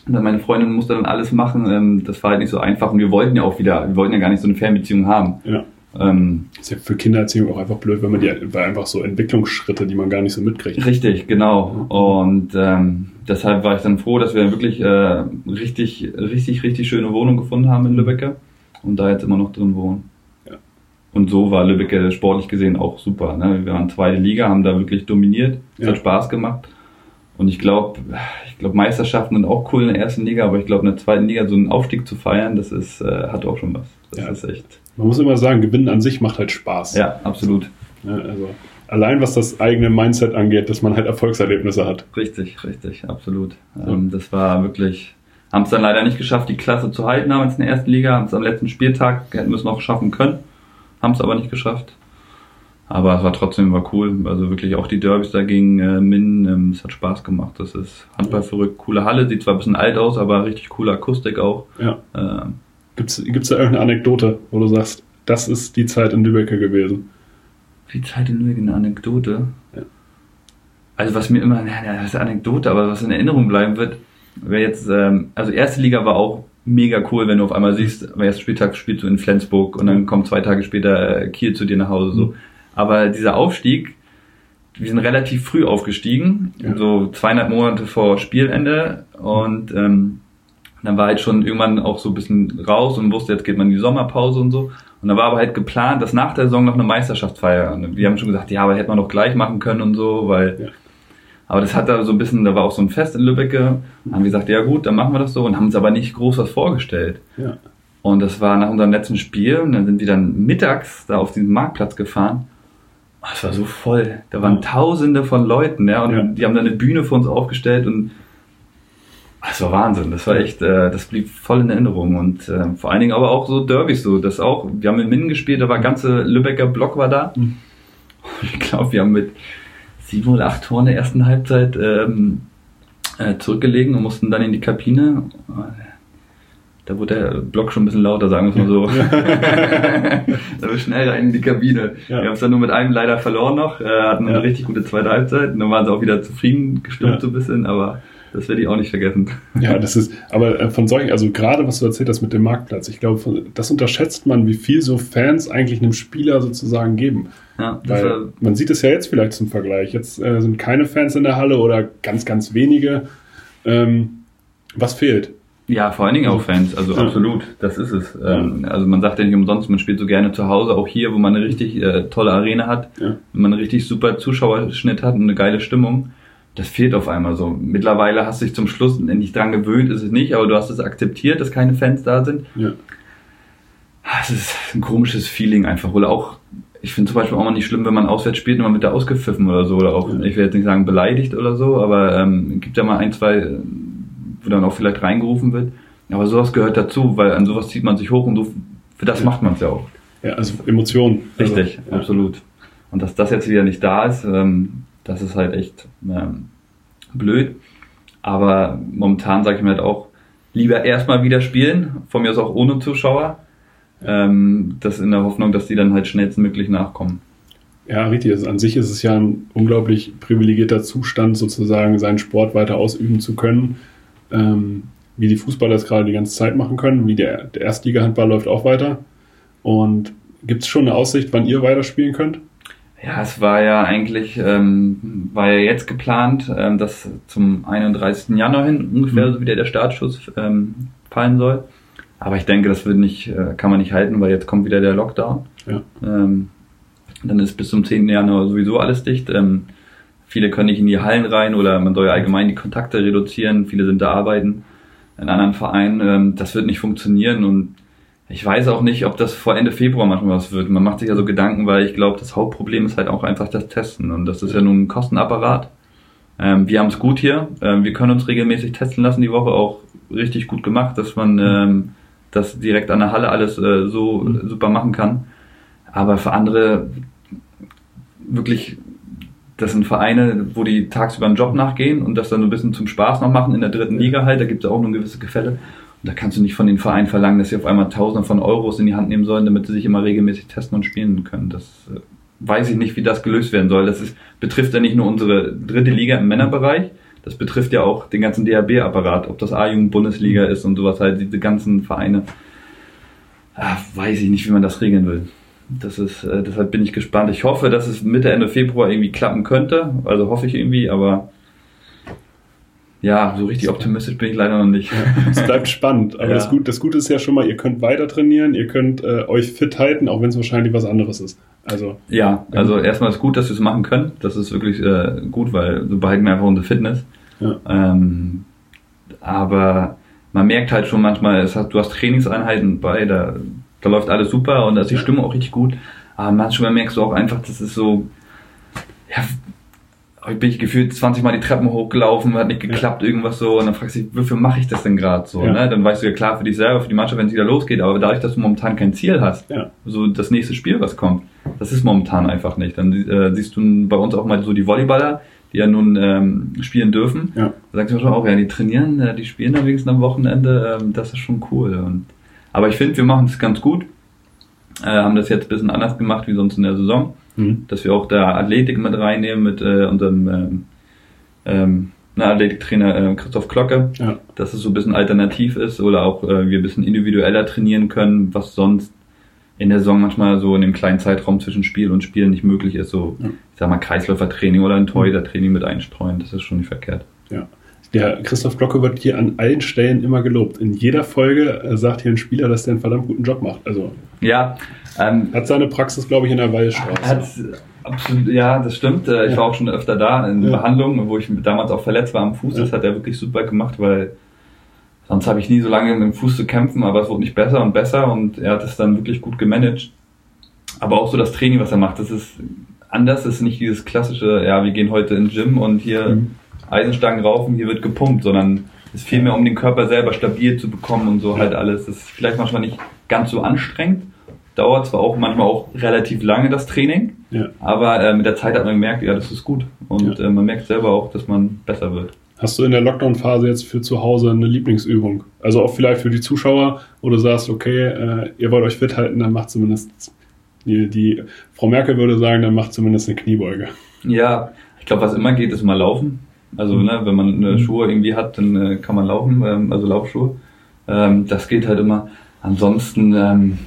dann meine Freundin musste dann alles machen. Ähm, das war halt nicht so einfach und wir wollten ja auch wieder, wir wollten ja gar nicht so eine Fernbeziehung haben. Ja. Ähm, Ist ja für Kindererziehung auch einfach blöd, wenn man die, weil einfach so Entwicklungsschritte, die man gar nicht so mitkriegt. richtig, genau. Und ähm, deshalb war ich dann froh, dass wir wirklich äh, richtig, richtig, richtig schöne Wohnung gefunden haben in Lübbecke und da jetzt immer noch drin wohnen. Ja. Und so war Lübbecke sportlich gesehen auch super. Ne? Wir waren zweite Liga, haben da wirklich dominiert. Es Ja. hat Spaß gemacht. Und ich glaube, ich glaube, Meisterschaften sind auch cool in der ersten Liga, aber ich glaube, in der zweiten Liga so einen Aufstieg zu feiern, das ist, äh, hat auch schon was. Das Ja. ist echt. Man muss immer sagen, Gewinnen an sich macht halt Spaß. Ja, absolut. Ja, also allein was das eigene Mindset angeht, dass man halt Erfolgserlebnisse hat. Richtig, richtig, absolut. Ähm, das war wirklich, haben es dann leider nicht geschafft, die Klasse zu halten damals in der ersten Liga, haben es am letzten Spieltag, hätten wir es noch schaffen können, haben es aber nicht geschafft. Aber es war trotzdem war cool. Also wirklich auch die Derbys da gegen äh, Min, ähm, es hat Spaß gemacht. Das ist Handball verrückt, coole Halle, sieht zwar ein bisschen alt aus, aber richtig coole Akustik auch. Ja. Ähm, Gibt's, gibt's da irgendeine Anekdote, wo du sagst, das ist die Zeit in Lübeck gewesen? Die Zeit in Lübeck, eine Anekdote. Ja. Also was mir immer, ja, das ist eine Anekdote, aber was in Erinnerung bleiben wird, wäre jetzt, ähm, also erste Liga war auch mega cool, wenn du auf einmal siehst, am ersten Spieltag spielst du in Flensburg und dann kommt zwei Tage später äh, Kiel zu dir nach Hause. So. Aber dieser Aufstieg, wir sind relativ früh aufgestiegen, Ja. so zweieinhalb Monate vor Spielende und ähm, dann war halt schon irgendwann auch so ein bisschen raus und wusste, jetzt geht man in die Sommerpause und so. Und da war aber halt geplant, dass nach der Saison noch eine Meisterschaftsfeier. Und wir haben schon gesagt, ja, aber hätte man doch gleich machen können und so, weil. Ja. Aber das hat da so ein bisschen, da war auch so ein Fest in Lübbecke. Dann haben wir gesagt, ja gut, dann machen wir das so und haben uns aber nicht groß was vorgestellt. Ja. Und das war nach unserem letzten Spiel und dann sind wir dann mittags da auf diesen Marktplatz gefahren. Oh, Es war so voll. Da waren. Tausende von Leuten, ja, und Ja. die haben dann eine Bühne für uns aufgestellt und das war Wahnsinn. Das war echt, äh, das blieb voll in Erinnerung und äh, vor allen Dingen aber auch so Derbys so, das auch. Wir haben in Minden gespielt, da war ganze Lübecker Block war da. Mhm. Ich glaube, wir haben mit sieben oder acht Toren der ersten Halbzeit ähm, äh, zurückgelegen und mussten dann in die Kabine. Da wurde der Block schon ein bisschen lauter, sagen wir es mal so. da wir schnell rein in die Kabine. Ja. Wir haben es dann nur mit einem leider verloren noch, äh, hatten Ja. eine richtig gute zweite Halbzeit und dann waren sie auch wieder zufrieden gestimmt Ja. so ein bisschen, aber das werde ich auch nicht vergessen. Ja, das ist, aber äh, von solchen, also gerade was du erzählt hast mit dem Marktplatz, ich glaube, das unterschätzt man, wie viel so Fans eigentlich einem Spieler sozusagen geben. Ja, Weil man sieht es ja jetzt vielleicht zum Vergleich. Jetzt äh, sind keine Fans in der Halle oder ganz, ganz wenige. Ähm, was fehlt? Ja, vor allen Dingen auch Fans, also Ja. absolut, das ist es. Ähm, also man sagt ja nicht umsonst, man spielt so gerne zu Hause, auch hier, wo man eine richtig äh, tolle Arena hat, Ja. wenn man einen richtig super Zuschauerschnitt hat und eine geile Stimmung. Das fehlt auf einmal so. Mittlerweile hast du dich zum Schluss nicht dran gewöhnt, ist es nicht, aber du hast es akzeptiert, dass keine Fans da sind. Ja. Es ist ein komisches Feeling einfach. Oder auch ich finde zum Beispiel auch mal nicht schlimm, wenn man auswärts spielt und man wird da ausgepfiffen oder so. Oder auch, ich will jetzt nicht sagen beleidigt oder so, aber ähm, gibt ja mal ein, zwei, wo dann auch vielleicht reingerufen wird. Aber sowas gehört dazu, weil an sowas zieht man sich hoch und so, für das ja. macht man es ja auch. Ja, also Emotionen. Richtig, also, absolut. Und dass das jetzt wieder nicht da ist, ähm, das ist halt echt ähm, blöd. Aber momentan sage ich mir halt auch, lieber erstmal wieder spielen, von mir aus auch ohne Zuschauer, ähm, das in der Hoffnung, dass die dann halt schnellstmöglich nachkommen. Ja, richtig. Also an sich ist es ja ein unglaublich privilegierter Zustand, sozusagen seinen Sport weiter ausüben zu können. Ähm, wie die Fußballer das gerade die ganze Zeit machen können, wie der, der Erstliga-Handball läuft auch weiter. Und gibt es schon eine Aussicht, wann ihr weiterspielen könnt? Ja, es war ja eigentlich, ähm, war ja jetzt geplant, ähm, dass zum 31. Januar hin ungefähr mhm. so wieder der Startschuss ähm, fallen soll. Aber ich denke, das wird nicht, äh, kann man nicht halten, weil jetzt kommt wieder der Lockdown. Ja. Ähm, dann ist bis zum 10. Januar sowieso alles dicht. Ähm, viele können nicht in die Hallen rein oder man soll ja allgemein die Kontakte reduzieren. Viele sind da arbeiten in anderen Vereinen. Ähm, das wird nicht funktionieren und ich weiß auch nicht, ob das vor Ende Februar manchmal was wird. Man macht sich ja so Gedanken, weil ich glaube, das Hauptproblem ist halt auch einfach das Testen. Und das ist ja nun ein Kostenapparat. Ähm, wir haben es gut hier. Ähm, wir können uns regelmäßig testen lassen die Woche. Auch richtig gut gemacht, dass man ähm, das direkt an der Halle alles äh, so mhm. super machen kann. Aber für andere wirklich, das sind Vereine, wo die tagsüber einen Job nachgehen und das dann so ein bisschen zum Spaß noch machen in der dritten Liga halt. Da gibt es auch nur gewisse Gefälle. Und da kannst du nicht von den Vereinen verlangen, dass sie auf einmal Tausende von Euros in die Hand nehmen sollen, damit sie sich immer regelmäßig testen und spielen können. Das äh, weiß ich nicht, wie das gelöst werden soll. Das ist, betrifft ja nicht nur unsere dritte Liga im Männerbereich, das betrifft ja auch den ganzen DHB-Apparat, ob das A-Jugend-Bundesliga ist und sowas halt, diese ganzen Vereine. Ach, weiß ich nicht, wie man das regeln will. Das ist, äh, deshalb bin ich gespannt. Ich hoffe, dass es Mitte, Ende Februar irgendwie klappen könnte. Also hoffe ich irgendwie, aber ja, so richtig optimistisch bin ich leider noch nicht. es bleibt spannend. Aber ja. das, Gute, das Gute ist ja schon mal, ihr könnt weiter trainieren, ihr könnt äh, euch fit halten, auch wenn es wahrscheinlich was anderes ist. Also, ja, also erstmal ist gut, dass wir es machen können. Das ist wirklich äh, gut, weil so behalten wir einfach unsere Fitness. Ja. Ähm, aber man merkt halt schon manchmal, es hat, du hast Trainingseinheiten bei, da, da läuft alles super und da ist die Stimme auch richtig gut. Aber manchmal merkst du auch einfach, das ist so, ja, bin ich gefühlt 20 Mal die Treppen hochgelaufen, hat nicht geklappt, ja. irgendwas so, und dann fragst du dich, wofür mache ich das denn gerade so? Ja. Ne? Dann weißt du ja klar für dich selber, für die Mannschaft, wenn es wieder losgeht, aber dadurch, dass du momentan kein Ziel hast, ja. so das nächste Spiel, was kommt, das ist momentan einfach nicht. Dann äh, siehst du bei uns auch mal so die Volleyballer, die ja nun ähm, spielen dürfen. Ja. Da sagst du schon auch, ja, die trainieren, ja, die spielen dann wenigstens am Wochenende, ähm, das ist schon cool. Und, aber ich finde, wir machen es ganz gut. Äh, haben das jetzt ein bisschen anders gemacht wie sonst in der Saison. Mhm. Dass wir auch da Athletik mit reinnehmen mit äh, unserem ähm, ähm, Athletiktrainer äh, Christoph Glocke, ja. dass es so ein bisschen alternativ ist oder auch äh, wir ein bisschen individueller trainieren können, was sonst in der Saison manchmal so in dem kleinen Zeitraum zwischen Spiel und Spiel nicht möglich ist, so, ja. ich sag mal, Kreisläufertraining oder ein Torhütertraining mit einstreuen, das ist schon nicht verkehrt. Ja. Der Christoph Glocke wird hier an allen Stellen immer gelobt. In jeder Folge äh, sagt hier ein Spieler, dass der einen verdammt guten Job macht. Also ja, ähm, hat seine Praxis, glaube ich, in der Wallstraße. Hat, absolut, ja, das stimmt. Äh, ich ja. war auch schon öfter da in ja. Behandlung, wo ich damals auch verletzt war am Fuß. Das hat er wirklich super gemacht, weil Sonst habe ich nie so lange mit dem Fuß zu kämpfen, aber es wurde nicht besser und besser und er hat es dann wirklich gut gemanagt. Aber auch so das Training, was er macht, das ist anders, das ist nicht dieses klassische, ja, wir gehen heute ins Gym und hier mhm. Eisenstangen raufen, hier wird gepumpt, sondern es ist viel mehr um den Körper selber stabil zu bekommen und so halt alles. Das ist vielleicht manchmal nicht ganz so anstrengend, dauert zwar auch manchmal auch relativ lange das Training, ja. aber äh, mit der Zeit hat man gemerkt, ja, das ist gut und ja. äh, man merkt selber auch, dass man besser wird. Hast du in der Lockdown-Phase jetzt für zu Hause eine Lieblingsübung? Also auch vielleicht für die Zuschauer, wo du sagst, okay, äh, ihr wollt euch fit halten, dann macht zumindest die, die Frau Merkel würde sagen, dann macht zumindest eine Kniebeuge. Ja, ich glaube, was immer geht, ist mal laufen. Also, mhm. ne, wenn man eine mhm. Schuhe irgendwie hat, dann äh, kann man laufen, ähm, also Laufschuhe. Ähm, das geht halt immer. Ansonsten, ähm,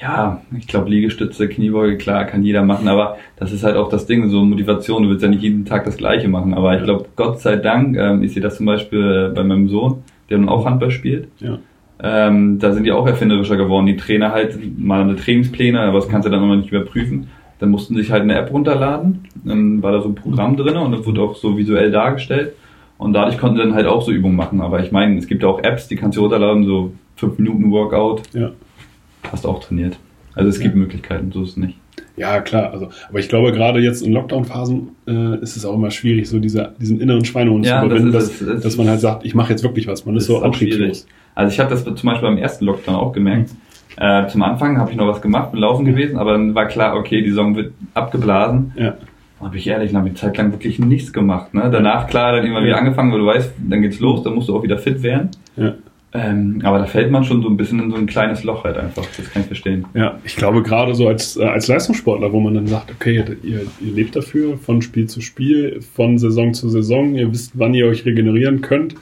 ja, ich glaube Liegestütze, Kniebeuge, klar, kann jeder machen, aber das ist halt auch das Ding, so Motivation, du willst ja nicht jeden Tag das Gleiche machen, aber ich glaube, Gott sei Dank, ähm, ich sehe das zum Beispiel äh, bei meinem Sohn, der nun auch Handball spielt, ja. ähm, da sind die auch erfinderischer geworden, die Trainer halt mal eine Trainingspläne, aber das kannst du dann noch nicht überprüfen, dann mussten sich halt eine App runterladen, dann war da so ein Programm drin und das wurde auch so visuell dargestellt und dadurch konnten sie dann halt auch so Übungen machen, aber ich meine, es gibt ja auch Apps, die kannst du runterladen, so 5 Minuten Workout, ja hast auch trainiert. Also es gibt Möglichkeiten, so ist es nicht. Ja, klar. Also, aber ich glaube, gerade jetzt in Lockdown-Phasen äh, ist es auch immer schwierig, so diese, diesen inneren Schweinehund Ja, zu das überwinden, ist dass. Es dass man halt sagt, ich mache jetzt wirklich was. Man ist, so auch antriebslos. Also ich habe das zum Beispiel beim ersten Lockdown auch gemerkt. Äh, zum Anfang habe ich noch was gemacht, bin laufen gewesen, aber dann war klar, okay, die Saison wird abgeblasen. Ja. Und bin ich ehrlich, dann habe ich eine Zeit lang wirklich nichts gemacht. Ne? Danach, klar, dann immer wieder angefangen, weil du weißt, dann geht's los, dann musst du auch wieder fit werden. Ja. Ähm, aber da fällt man schon so ein bisschen in so ein kleines Loch halt einfach. Das kann ich verstehen. Ja, ich glaube gerade so als, äh, als Leistungssportler, wo man dann sagt, okay, ihr, ihr lebt dafür von Spiel zu Spiel, von Saison zu Saison, ihr wisst, wann ihr euch regenerieren könnt.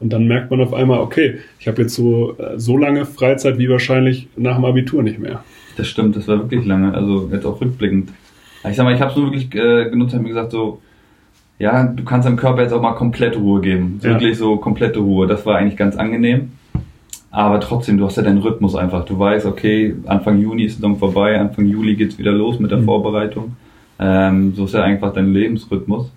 Und dann merkt man auf einmal, okay, ich habe jetzt so, äh, so lange Freizeit wie wahrscheinlich nach dem Abitur nicht mehr. Das stimmt, das war wirklich lange. Also jetzt auch rückblickend. Ich sag mal, ich habe es nur wirklich äh, genutzt und mir gesagt so, ja, du kannst deinem Körper jetzt auch mal komplette Ruhe geben. Ja. Wirklich so komplette Ruhe. Das war eigentlich ganz angenehm. Aber trotzdem, du hast ja deinen Rhythmus einfach. Du weißt, okay, Anfang Juni ist Saison vorbei, Anfang Juli geht's wieder los mit der Mhm. Vorbereitung. Ähm, so ist ja einfach dein Lebensrhythmus.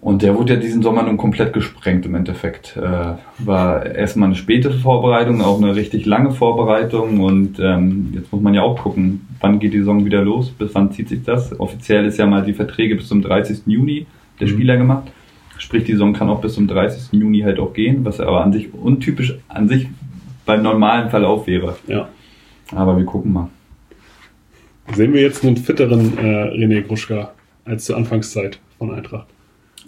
Und der wurde ja diesen Sommer nun komplett gesprengt im Endeffekt. Äh, war erstmal eine späte Vorbereitung, auch eine richtig lange Vorbereitung. Und ähm, jetzt muss man ja auch gucken, wann geht die Saison wieder los, bis wann zieht sich das. Offiziell ist ja mal die Verträge bis zum 30. Juni der Mhm. Spieler gemacht. Sprich, die Saison kann auch bis zum 30. Juni halt auch gehen, was aber an sich untypisch an sich beim normalen Verlauf wäre. Ja. Aber wir gucken mal. Sehen wir jetzt einen fitteren äh, René Gruschka als zur Anfangszeit von Eintracht?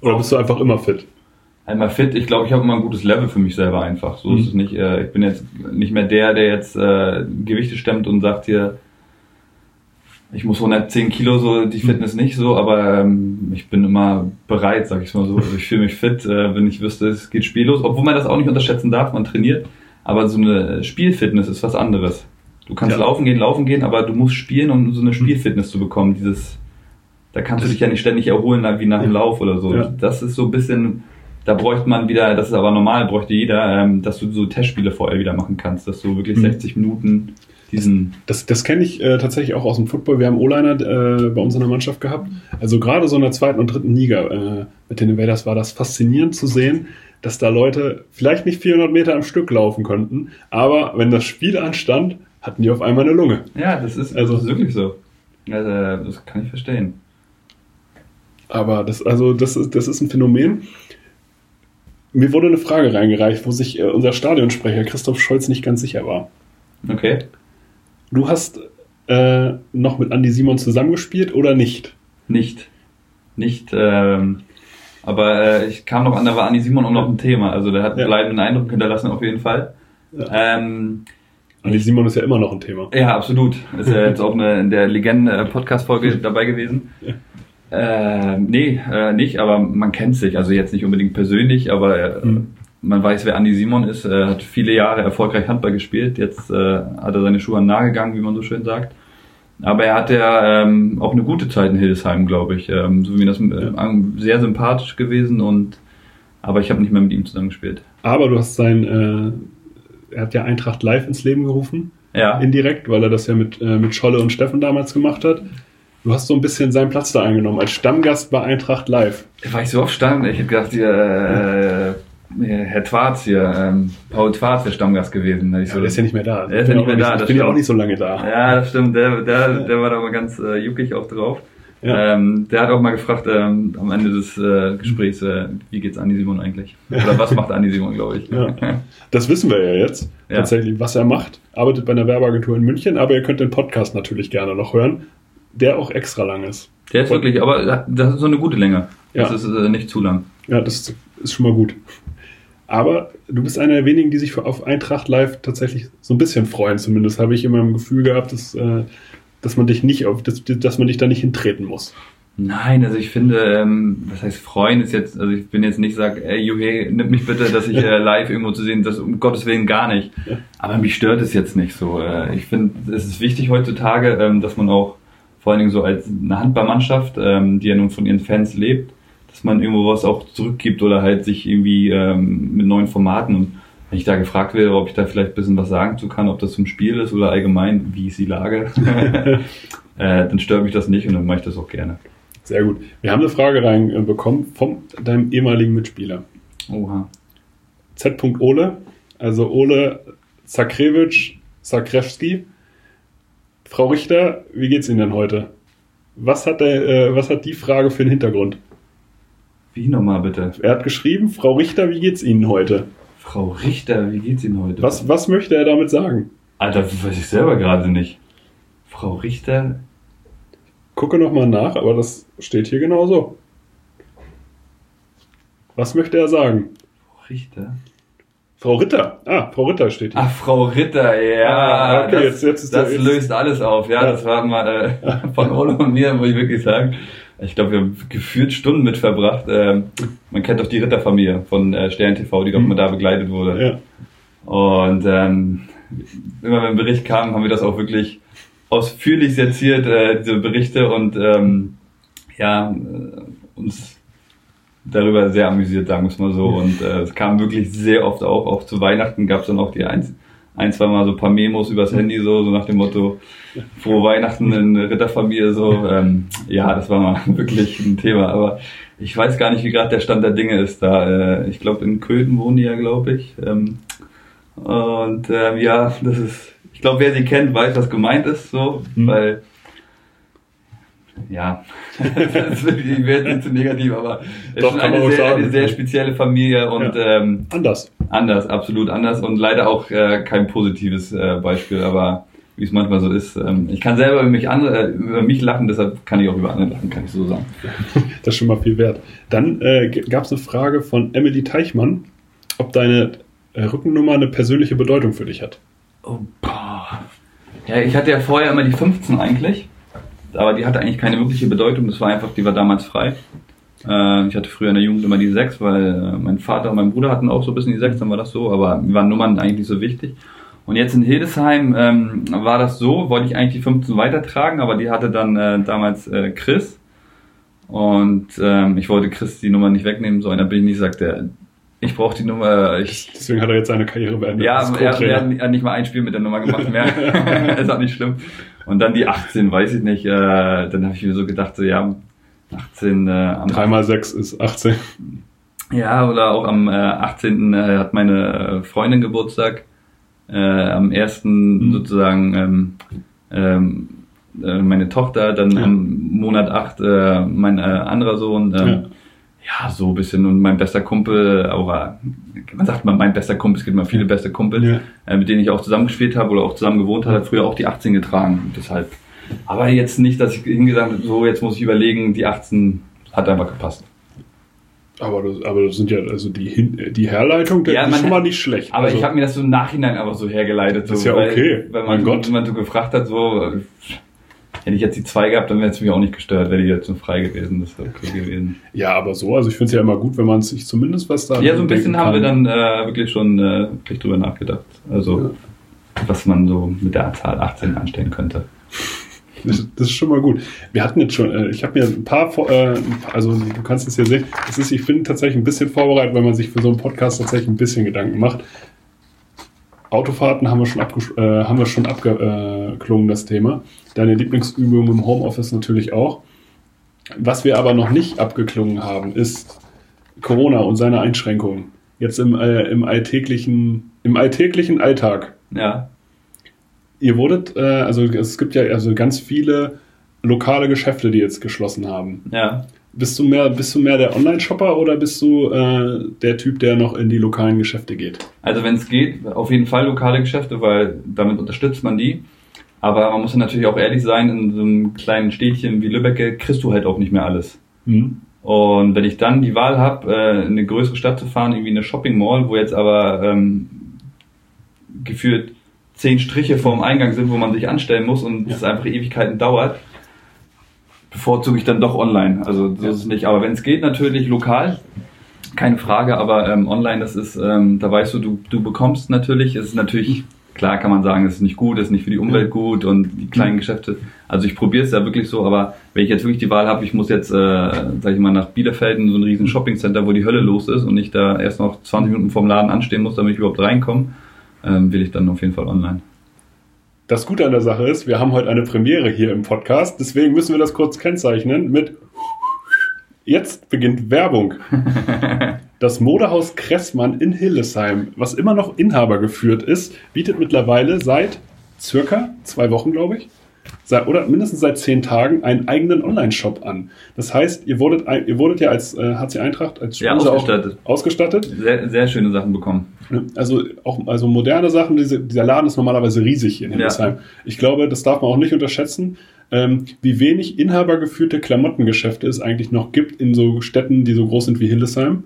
Oder bist du einfach immer fit? Einmal fit, ich glaube, ich habe immer ein gutes Level für mich selber einfach. So Mhm. ist es nicht. Äh, ich bin jetzt nicht mehr der, der jetzt äh, Gewichte stemmt und sagt hier, ich muss 110 Kilo, so die Fitness nicht so, aber ähm, ich bin immer bereit, sag ich mal so. Also ich fühle mich fit, äh, wenn ich wüsste, es geht spiellos. Obwohl man das auch nicht unterschätzen darf, man trainiert. Aber so eine Spielfitness ist was anderes. Du kannst Ja. laufen gehen, laufen gehen, aber du musst spielen, um so eine Spielfitness zu bekommen. Dieses, da kannst du dich ja nicht ständig erholen, wie nach dem. Lauf oder so. Ja. Das ist so ein bisschen, da bräuchte man wieder, das ist aber normal, bräuchte jeder, ähm, dass du so Testspiele vorher wieder machen kannst, dass du wirklich Mhm. 60 Minuten diesen, Das, das kenne ich äh, tatsächlich auch aus dem Football. Wir haben O-Liner äh, bei uns in der Mannschaft gehabt. Also gerade so in der zweiten und dritten Liga äh, mit den Invaders war das faszinierend zu sehen, dass da Leute vielleicht nicht 400 Meter am Stück laufen könnten, aber wenn das Spiel anstand, hatten die auf einmal eine Lunge. ja, das ist, Also- das ist wirklich so. Also, das kann ich verstehen. Aber das, also das, ist, das ist ein Phänomen. Mir wurde eine Frage reingereicht, wo sich äh, unser Stadionsprecher Christoph Scholz nicht ganz sicher war. Okay. Du hast äh, noch mit Andy Simon zusammengespielt oder nicht? Nicht. Nicht, ähm, aber äh, ich kam noch an, da war Andi Simon auch noch ein Thema. Also der hat Ja. einen bleibenden Eindruck hinterlassen auf jeden Fall. Ja. Ähm, Andy Simon ist ja immer noch ein Thema. Ja, absolut. Ist ja jetzt auch eine, in der Legenden-Podcast-Folge dabei gewesen. Ja. Äh, nee, äh, nicht, aber man kennt sich. Also jetzt nicht unbedingt persönlich, aber äh, Mhm. man weiß, wer Andi Simon ist. Er hat viele Jahre erfolgreich Handball gespielt. Jetzt äh, hat er seine Schuhe an Nagel gegangen, wie man so schön sagt. Aber er hatte ja ähm, auch eine gute Zeit in Hildesheim, glaube ich. Ähm, so wie das äh, sehr sympathisch gewesen und aber ich habe nicht mehr mit ihm zusammengespielt. Aber du hast sein, äh, er hat ja Eintracht live ins Leben gerufen, Ja. indirekt, weil er das ja mit, äh, mit Scholle und Steffen damals gemacht hat. Du hast so ein bisschen seinen Platz da eingenommen, als Stammgast bei Eintracht live. War ich so oft stand, ich hätte gedacht, hier, äh, hier, Herr Twarz hier, ähm, Paul Twarz wäre Stammgast gewesen. Ja, so, der ist ja nicht mehr da. Der ist ja nicht mehr da, Ich bin ja auch nicht so lange da. ja, das stimmt, der, der, der war da mal ganz äh, juckig auch drauf. Ja. Ähm, der hat auch mal gefragt ähm, am Ende des äh, Gesprächs, äh, wie geht's Andi Simon eigentlich? Oder was macht Andi Simon, glaube ich. Ja. Das wissen wir ja jetzt Ja. tatsächlich, was er macht. Arbeitet bei einer Werbeagentur in München, aber ihr könnt den Podcast natürlich gerne noch hören, der auch extra lang ist. Der ist wirklich, aber das ist so eine gute Länge. Das Ja. ist äh, nicht zu lang. Ja, das ist schon mal gut. Aber du bist einer der wenigen, die sich für- auf Eintracht live tatsächlich so ein bisschen freuen. Zumindest habe ich immer im Gefühl gehabt, dass, äh, dass man dich nicht auf, dass, dass man dich da nicht hintreten muss. Nein, also ich finde, ähm, was heißt freuen ist jetzt, also ich bin jetzt nicht sag, ey Juhe, nimm mich bitte, dass ich äh, live irgendwo zu sehen, das um Gottes Willen gar nicht. Aber mich stört es jetzt nicht so. Äh, ich finde, es ist wichtig heutzutage, ähm, dass man auch vor allen Dingen so als eine Handballmannschaft, ähm, die ja nun von ihren Fans lebt, dass man irgendwo was auch zurückgibt oder halt sich irgendwie ähm, mit neuen Formaten und wenn ich da gefragt wäre, ob ich da vielleicht ein bisschen was sagen zu kann, ob das zum Spiel ist oder allgemein, wie ist die Lage, äh, dann stört mich das nicht und dann mache ich das auch gerne. Sehr gut. Wir haben eine Frage reinbekommen von deinem ehemaligen Mitspieler. Oha. Z. Ole, also Ole Zakrewicz Zakrewski, Frau Richter, wie geht's Ihnen denn heute? Was hat, der, äh, was hat die Frage für einen Hintergrund? Wie nochmal bitte? Er hat geschrieben, Frau Richter, wie geht's Ihnen heute? Frau Richter, wie geht's Ihnen heute? Was, was möchte er damit sagen? Alter, das weiß ich selber gerade nicht. Frau Richter, Gucke nochmal nach, aber das steht hier genauso. Was möchte er sagen? Frau Richter? Frau Ritter. Ah, Frau Ritter steht hier. Ach, Frau Ritter, ja. Ah, okay, das jetzt- jetzt ist das löst alles auf. Ja, Ja. das war mal äh, von Ole und mir, muss ich wirklich sagen. Ich glaube, wir haben gefühlt Stunden mit verbracht. Ähm, man kennt doch die Ritterfamilie von äh, Stern TV, die doch Mhm. mal da begleitet wurde. Ja. Und ähm, immer wenn ein Bericht kam, haben wir das auch wirklich ausführlich seziert, äh, diese Berichte und ähm, ja, äh, uns darüber sehr amüsiert, sagen wir es mal so. Und äh, es kam wirklich sehr oft auch, auch zu Weihnachten gab es dann auch die ein, ein, zwei Mal so ein paar Memos übers Handy, so, so nach dem Motto, frohe Weihnachten in Ritterfamilie, so. Ähm, ja, das war mal wirklich ein Thema, aber ich weiß gar nicht, wie gerade der Stand der Dinge ist da. Äh, ich glaube, in Köthen wohnen die ja, glaube ich. Ähm, und ähm, ja, das ist, ich glaube, wer sie kennt, weiß, was gemeint ist, so, Mhm. weil, ja, ich werde nicht zu negativ, aber es Doch, ist eine sehr, eine sehr spezielle Familie und ähm, Anders. anders, absolut anders und leider auch äh, kein positives äh, Beispiel, aber wie es manchmal so ist. Ähm, ich kann selber über mich, andere, äh, über mich lachen, deshalb kann ich auch über andere lachen, kann ich so sagen. Das ist schon mal viel wert. Dann äh, gab es eine Frage von Emily Teichmann, ob deine äh, Rückennummer eine persönliche Bedeutung für dich hat. Oh, boah. Ja, ich hatte ja vorher immer die 15 eigentlich, aber die hatte eigentlich keine wirkliche Bedeutung. Das war einfach, die war damals frei. Äh, ich hatte früher in der Jugend immer die 6, weil äh, mein Vater und mein Bruder hatten auch so ein bisschen die 6, dann war das so, aber mir waren Nummern eigentlich nicht so wichtig. Und jetzt in Hildesheim ähm, war das so, wollte ich eigentlich die 15 weitertragen, aber die hatte dann äh, damals äh, Chris. Und ähm, ich wollte Chris die Nummer nicht wegnehmen, so dann bin ich nicht, sagt er, ich brauche die Nummer, ich, Deswegen hat er jetzt seine Karriere beendet. ja, er, er hat nicht mal ein Spiel mit der Nummer gemacht mehr. ist auch nicht schlimm. Und dann die 18, weiß ich nicht. Äh, dann habe ich mir so gedacht, so ja, 18 äh, am 3 mal 6 ist 18. ja, oder auch am äh, 18. Äh, hat meine äh, Freundin Geburtstag. Äh, am 1. Mhm. sozusagen ähm, ähm, äh, meine Tochter, dann Ja. am Monat 8 äh, mein äh, anderer Sohn. Ähm, Ja. Ja. so ein bisschen. Und mein bester Kumpel, auch, äh, man sagt mal mein bester Kumpel, es gibt immer viele beste Kumpels, Ja. äh, mit denen ich auch zusammengespielt habe oder auch zusammen gewohnt habe, hat früher auch die 18 getragen. Deshalb. Aber jetzt nicht, dass ich hingesagt habe, so jetzt muss ich überlegen, die 18 hat einfach gepasst. Aber, das, aber das sind ja, also die, die Herleitung, der Ja, ist schon mal nicht schlecht. Aber also, ich habe mir das so im Nachhinein einfach so hergeleitet. So, Ist ja okay. Weil Mein man, Gott. wenn man so gefragt hat, so, hätte ich jetzt die zwei gehabt, dann wäre es mich auch nicht gestört, wäre die jetzt so frei gewesen. Das wäre okay gewesen. Ja, aber so, also ich finde es ja immer gut, wenn man sich zumindest was da Ja, so ein bisschen haben wir dann äh, wirklich schon äh, wirklich drüber nachgedacht. Also, was man so mit der Zahl 18 anstellen könnte. Das, das ist schon mal gut. Wir hatten jetzt schon, äh, ich habe mir ein paar, vor- äh, ein paar- also du kannst es hier sehen, es ist, ich bin tatsächlich ein bisschen vorbereitet, weil man sich für so einen Podcast tatsächlich ein bisschen Gedanken macht. Autofahrten haben wir schon, abgesch- äh, haben wir schon abgeklungen, das Thema. Deine Lieblingsübung im Homeoffice natürlich auch. Was wir aber noch nicht abgeklungen haben, ist Corona und seine Einschränkungen. Jetzt im, äh, im, alltäglichen, im alltäglichen Alltag. Ja. Ihr wurdet, äh, also es gibt ja also ganz viele lokale Geschäfte, die jetzt geschlossen haben. Ja. Bist du mehr, bist du mehr der Online-Shopper oder bist du äh, der Typ, der noch in die lokalen Geschäfte geht? Also wenn es geht, auf jeden Fall lokale Geschäfte, weil damit unterstützt man die. Aber man muss ja natürlich auch ehrlich sein, in so einem kleinen Städtchen wie Lübbecke kriegst du halt auch nicht mehr alles. Hm? Und wenn ich dann die Wahl habe, äh, in eine größere Stadt zu fahren, irgendwie eine Shopping Mall, wo jetzt aber ähm, gefühlt zehn Striche vorm Eingang sind, wo man sich anstellen muss und Ja. es einfach Ewigkeiten dauert, bevorzuge ich dann doch online. Also so Ja. ist es nicht. Aber wenn es geht, natürlich lokal, keine Frage. Aber ähm, online, das ist, ähm, da weißt du, du, du bekommst natürlich, es ist natürlich klar, kann man sagen, es ist nicht gut, es ist nicht für die Umwelt Ja. gut und die kleinen Geschäfte. Also ich probiere es ja wirklich so, aber wenn ich jetzt wirklich die Wahl habe, ich muss jetzt, äh, sag ich mal, nach Bielefeld in so ein riesen Shoppingcenter, wo die Hölle los ist und ich da erst noch 20 Minuten vorm Laden anstehen muss, damit ich überhaupt reinkomme, ähm, will ich dann auf jeden Fall online. Das Gute an der Sache ist, wir haben heute eine Premiere hier im Podcast, deswegen müssen wir das kurz kennzeichnen mit Jetzt beginnt Werbung. Das Modehaus Kressmann in Hildesheim, was immer noch Inhaber geführt ist, bietet mittlerweile seit circa zwei Wochen, glaube ich, oder mindestens seit zehn Tagen einen eigenen Online-Shop an. Das heißt, ihr wurdet, ihr wurdet ja als äh, HC Eintracht als ja, ausgestattet. ausgestattet. Sehr, sehr schöne Sachen bekommen. Also auch also moderne Sachen. Diese, dieser Laden ist normalerweise riesig hier in Hildesheim. Ja. Ich glaube, das darf man auch nicht unterschätzen ähm, wie wenig inhabergeführte Klamottengeschäfte es eigentlich noch gibt in so Städten, die so groß sind wie Hildesheim.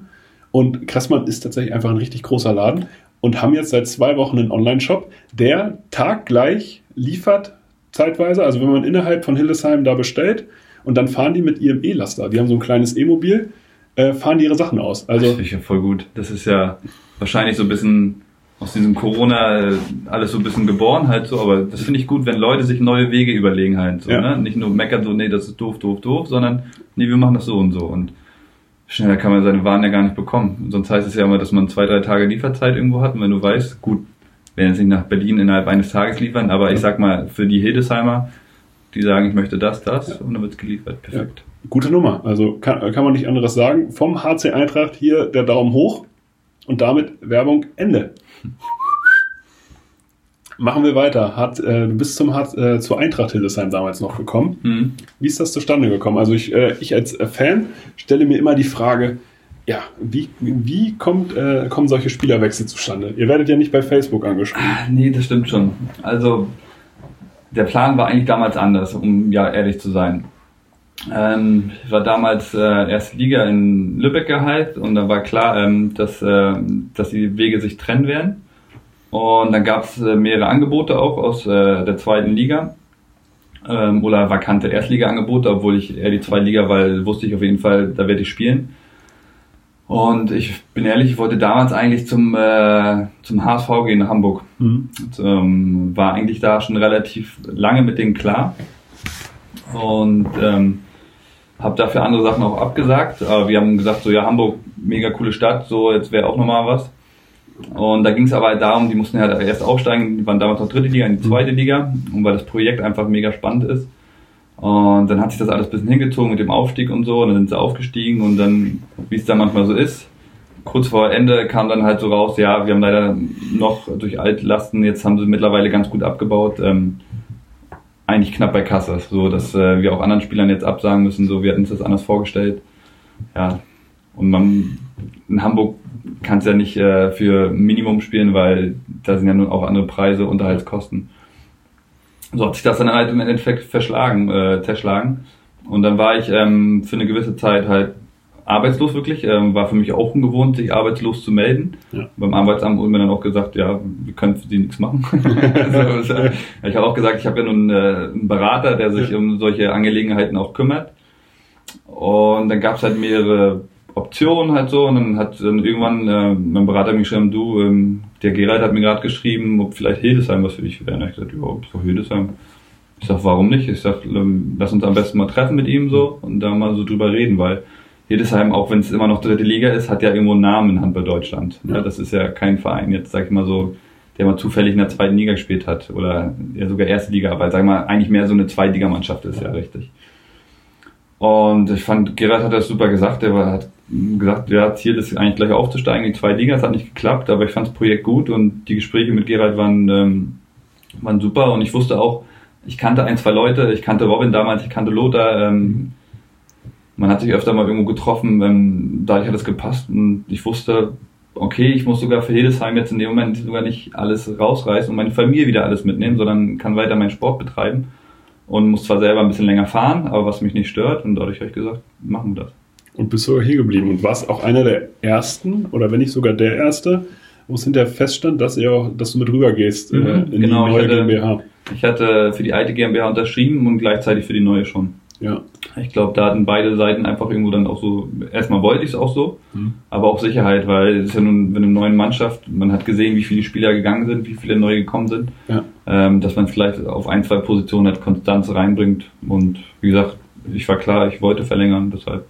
Und Kressmann ist tatsächlich einfach ein richtig großer Laden und haben jetzt seit zwei Wochen einen Online-Shop, der taggleich liefert, zeitweise. Also wenn man innerhalb von Hildesheim da bestellt und dann fahren die mit ihrem E-Laster. Die haben so ein kleines E-Mobil, äh, fahren die ihre Sachen aus. Also, das finde ich ja voll gut. Das ist ja wahrscheinlich so ein bisschen aus diesem Corona äh, alles so ein bisschen geboren halt so, aber das finde ich gut, wenn Leute sich neue Wege überlegen halt so, ja. ne? Nicht nur meckern so, nee, das ist doof, doof, doof, sondern nee, wir machen das so und so und schneller kann man seine Waren ja gar nicht bekommen. Sonst heißt es ja immer, dass man zwei, drei Tage Lieferzeit irgendwo hat und wenn du weißt, gut, werden nicht nach Berlin innerhalb eines Tages liefern, aber ich sag mal, für die Hildesheimer, die sagen, ich möchte das, das ja. und dann wird's geliefert. Perfekt. Ja. Gute Nummer. Also kann, kann man nicht anderes sagen. Vom HC Eintracht hier der Daumen hoch und damit Werbung Ende. Machen wir weiter. Hat, äh, du bist zum, hat, äh, zur Eintracht Hildesheim damals noch gekommen. Mhm. Wie ist das zustande gekommen? Also ich, äh, ich als Fan stelle mir immer die Frage, ja, wie, wie kommt, äh, kommen solche Spielerwechsel zustande? Ihr werdet ja nicht bei Facebook angeschrieben. Ah, nee, das stimmt schon. Also der Plan war eigentlich damals anders, um ja ehrlich zu sein. Ähm, ich war damals äh, erste Liga in Lübeck geheilt und da war klar, ähm, dass, äh, dass die Wege sich trennen werden. Und dann gab es äh, mehrere Angebote auch aus äh, der zweiten Liga ähm, oder vakante Erstliga-Angebote, obwohl ich eher die zweite Liga, weil wusste ich auf jeden Fall, da werde ich spielen. Und ich bin ehrlich, ich wollte damals eigentlich zum, äh, zum HSV gehen nach Hamburg. Mhm. Und, ähm, war eigentlich da schon relativ lange mit denen klar. Und ähm, habe dafür andere Sachen auch abgesagt. Aber wir haben gesagt, so ja, Hamburg, mega coole Stadt, so jetzt wäre auch nochmal was. Und da ging es aber halt darum, die mussten ja erst aufsteigen, die waren damals noch dritte Liga in die zweite Liga, und weil das Projekt einfach mega spannend ist. Und dann hat sich das alles ein bisschen hingezogen mit dem Aufstieg und so, und dann sind sie aufgestiegen und dann, wie es da manchmal so ist, kurz vor Ende kam dann halt so raus, ja, wir haben leider noch durch Altlasten, jetzt haben sie mittlerweile ganz gut abgebaut, ähm, eigentlich knapp bei Kasse, so dass äh, wir auch anderen Spielern jetzt absagen müssen, so wir hatten uns das anders vorgestellt. Ja, und man in Hamburg kann es ja nicht äh, für Minimum spielen, weil da sind ja nun auch andere Preise, Unterhaltskosten. So hat sich das dann halt im Endeffekt verschlagen, äh, zerschlagen. Und dann war ich ähm, für eine gewisse Zeit halt arbeitslos wirklich. Ähm, war für mich auch ungewohnt, sich arbeitslos zu melden. Ja. Beim Arbeitsamt wurde mir dann auch gesagt, ja, wir können für Sie nichts machen. also, ich habe auch gesagt, ich habe ja nun äh, einen Berater, der sich um solche Angelegenheiten auch kümmert. Und dann gab es halt mehrere Optionen halt so und dann hat dann irgendwann äh, mein Berater mir geschrieben, du, ähm, der Gerald hat mir gerade geschrieben, ob vielleicht Hildesheim was für dich wäre. Und ich gesagt, überhaupt so Hildesheim. Ich sag, warum nicht? Ich sag, ähm, lass uns am besten mal treffen mit ihm so und da mal so drüber reden, weil Hildesheim, auch wenn es immer noch dritte Liga ist, hat ja irgendwo einen Namen in Handball Deutschland. Ja. ja. das ist ja kein Verein, jetzt sag ich mal so, der mal zufällig in der zweiten Liga gespielt hat oder ja sogar erste Liga, aber sag mal, eigentlich mehr so eine Zweitligamannschaft ist ja, ja richtig. Und ich fand, Gerard hat das super gesagt, der hat gesagt, ja, Ziel ist eigentlich gleich aufzusteigen die zweite Liga, es hat nicht geklappt, aber ich fand das Projekt gut und die Gespräche mit Gerard waren, ähm, waren super und ich wusste auch, ich kannte ein, zwei Leute, ich kannte Robin damals, ich kannte Lothar, ähm, man hat sich öfter mal irgendwo getroffen, ähm, dadurch hat es gepasst und ich wusste, okay, ich muss sogar für Hildesheim jetzt in dem Moment sogar nicht alles rausreißen und meine Familie wieder alles mitnehmen, sondern kann weiter meinen Sport betreiben und muss zwar selber ein bisschen länger fahren, aber was mich nicht stört und dadurch habe ich gesagt, machen wir das. Und bist sogar hier geblieben und warst auch einer der ersten oder wenn nicht sogar der erste, wo es hinterher feststand, dass, ihr auch, dass du mit rüber gehst mhm, äh, in genau, die neue ich hatte, GmbH. Ich hatte für die alte GmbH unterschrieben und gleichzeitig für die neue schon. Ja. Ich glaube, da hatten beide Seiten einfach irgendwo dann auch so, erstmal wollte ich es auch so, mhm. aber auch Sicherheit, weil es ist ja nun mit einer neuen Mannschaft, man hat gesehen, wie viele Spieler gegangen sind, wie viele neue gekommen sind, ja. ähm, dass man vielleicht auf ein, zwei Positionen halt Konstanz reinbringt und wie gesagt, ich war klar, ich wollte verlängern, deshalb.